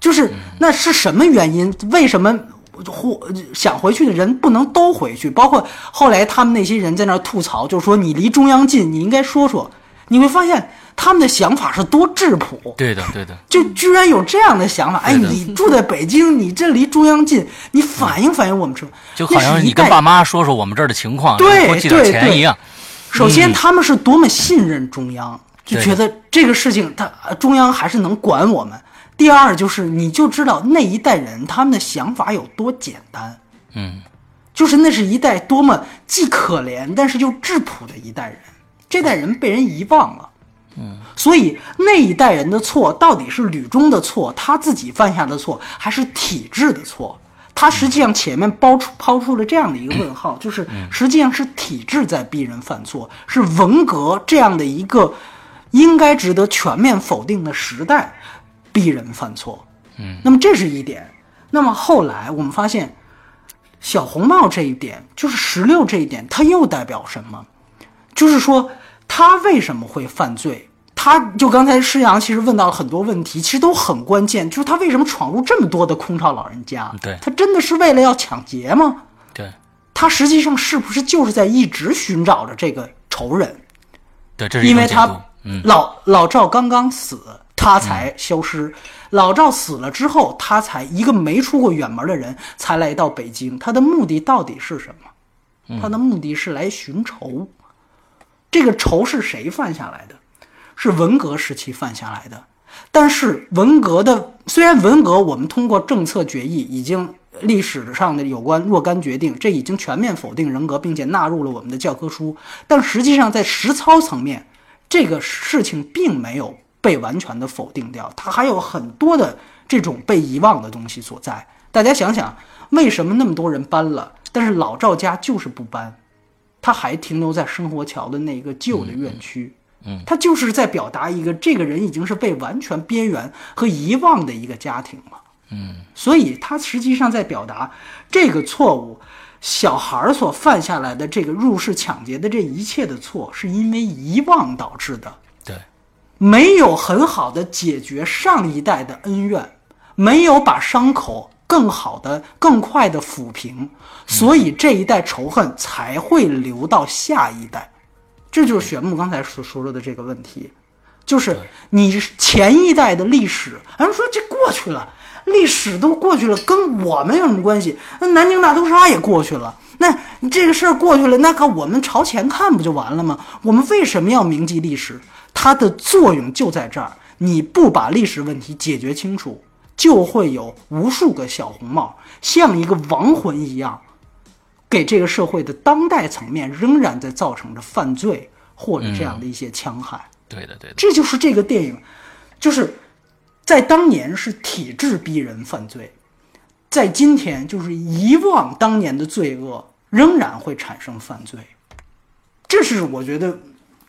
就是那是什么原因？为什么或想回去的人不能都回去？包括后来他们那些人在那儿吐槽，就是说你离中央近，你应该说说。你会发现他们的想法是多质朴。对的，对的，就居然有这样的想法，哎，你住在北京，你这离中央近，你反映反映我们这，就好像你跟爸妈说说我们这儿的情况，对对对钱一样。首先，他们是多么信任中央，就觉得这个事情他呃中央还是能管我们。第二就是，你就知道那一代人他们的想法有多简单，嗯，就是那是一代多么既可怜但是又质朴的一代人。这代人被人遗忘了，嗯，所以那一代人的错到底是吕中的错，他自己犯下的错，还是体制的错？他实际上前面抛出抛出了这样的一个问号，就是实际上是体制在逼人犯错，是文革这样的一个应该值得全面否定的时代逼人犯错。嗯，那么这是一点。那么后来我们发现，小红帽这一点，就是石榴这一点，它又代表什么？就是说他为什么会犯罪？他就刚才施阳其实问到了很多问题，其实都很关键。就是他为什么闯入这么多的空巢老人家？对他真的是为了要抢劫吗？对他实际上是不是就是在一直寻找着这个仇人？对，这是因为他老老赵刚刚死，他才消失。老赵死了之后，他才一个没出过远门的人才来到北京。他的目的到底是什么？他的目的是来寻仇。这个仇是谁犯下来的？是文革时期犯下来的。但是文革的虽然文革我们通过政策决议已经历史上的有关若干决定，这已经全面否定人格，并且纳入了我们的教科书。但实际上在实操层面，这个事情并没有被完全的否定掉，它还有很多的这种被遗忘的东西所在。大家想想，为什么那么多人搬了，但是老赵家就是不搬？他还停留在生活桥的那个旧的院区。嗯，他就是在表达一个这个人已经是被完全边缘和遗忘的一个家庭了。嗯，所以他实际上在表达这个错误，小孩儿所犯下来的这个入室抢劫的这一切的错，是因为遗忘导致的。没有很好的解决上一代的恩怨，没有把伤口更好的、更快的抚平，所以这一代仇恨才会流到下一代。这就是玄牧刚才所说的这个问题，就是你前一代的历史，咱们说这过去了，历史都过去了，跟我们有什么关系？那南京大屠杀也过去了，那这个事儿过去了，那可我们朝前看不就完了吗？我们为什么要铭记历史？它的作用就在这儿，你不把历史问题解决清楚，就会有无数个小红帽像一个亡魂一样，给这个社会的当代层面仍然在造成着犯罪或者这样的一些戕害。对的，对的，这就是这个电影，就是在当年是体制逼人犯罪，在今天就是遗忘当年的罪恶，仍然会产生犯罪。这是我觉得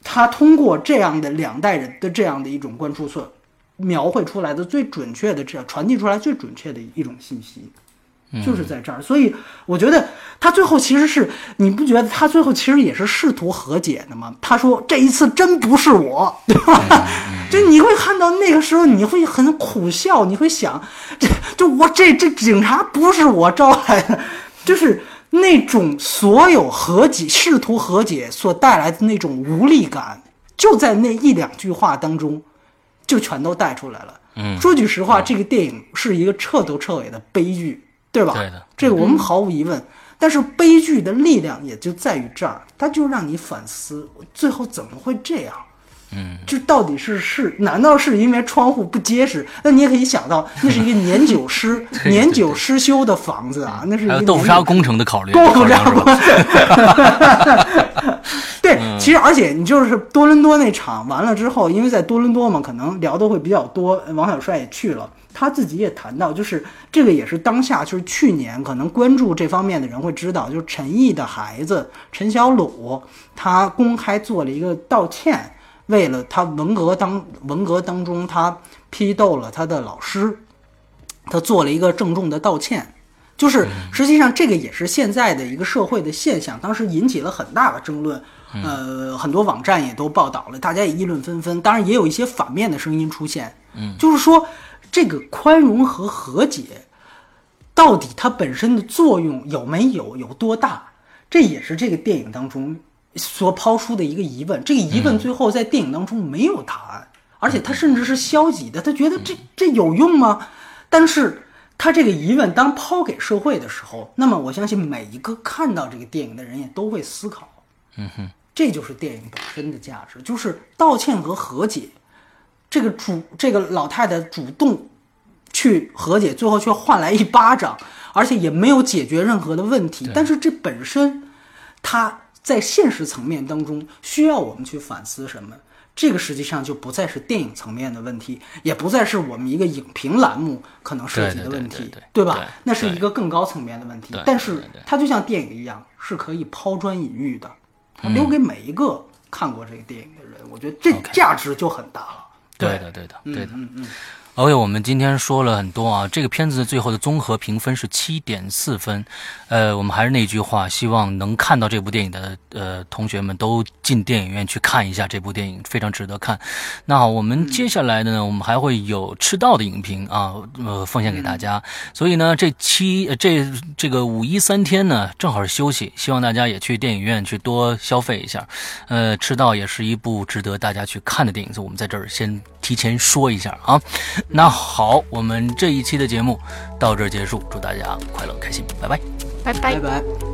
他通过这样的两代人的这样的一种关注所描绘出来的最准确的这样传递出来最准确的一种信息。就是在这儿，所以我觉得他最后其实是，你不觉得他最后其实也是试图和解的吗？他说这一次真不是我，对吧？就你会看到那个时候，你会很苦笑，你会想，这就我这这警察不是我招来的，就是那种所有和解试图和解所带来的那种无力感，就在那一两句话当中，就全都带出来了。嗯，说句实话，这个电影是一个彻头彻尾的悲剧，对吧？对的这个我们毫无疑问。但是悲剧的力量也就在于这儿，它就让你反思，最后怎么会这样？嗯，这到底是是？难道是因为窗户不结实？那你也可以想到，那是一个年久失 年久失修的房子啊，那是一个还有豆腐渣工程的考虑，豆腐渣考量是吧？对，嗯其实而且你就是多伦多那场完了之后，因为在多伦多嘛，可能聊的会比较多。王小帅也去了，他自己也谈到，就是这个也是当下，就是去年可能关注这方面的人会知道，就是陈毅的孩子陈小鲁，他公开做了一个道歉，为了他文革当文革当中他批斗了他的老师，他做了一个郑重的道歉。就是实际上这个也是现在的一个社会的现象，当时引起了很大的争论，呃，很多网站也都报道了，大家也议论纷纷。当然也有一些反面的声音出现，嗯，就是说这个宽容和和解，到底它本身的作用有没有，有多大？这也是这个电影当中所抛出的一个疑问。这个疑问最后在电影当中没有答案，而且他甚至是消极的，他觉得这这有用吗？但是他这个疑问当抛给社会的时候，那么我相信每一个看到这个电影的人也都会思考，嗯哼，这就是电影本身的价值，就是道歉和和解。这个主这个老太太主动去和解，最后却换来一巴掌，而且也没有解决任何的问题。但是这本身，它在现实层面当中需要我们去反思什么？这个实际上就不再是电影层面的问题，也不再是我们一个影评栏目可能涉及的问题，对吧对？那是一个更高层面的问题。但是它就像电影一样，是可以抛砖引玉的，留给每一个看过这个电影的人，我觉得这价值就很大了。对的，对的，对的。嗯嗯，OK，我们今天说了很多啊，这个片子最后的综合评分是七点四分。呃，我们还是那句话，希望能看到这部电影的呃同学们都进电影院去看一下这部电影，非常值得看。那好，我们接下来的呢，我们还会有赤道的影评啊，呃，奉献给大家。所以呢，这期呃这这个五一三天呢，正好是休息，希望大家也去电影院去多消费一下。呃，赤道也是一部值得大家去看的电影，所以我们在这儿先提前说一下啊。那好，我们这一期的节目到这儿结束，祝大家快乐开心，拜拜。拜拜拜。拜。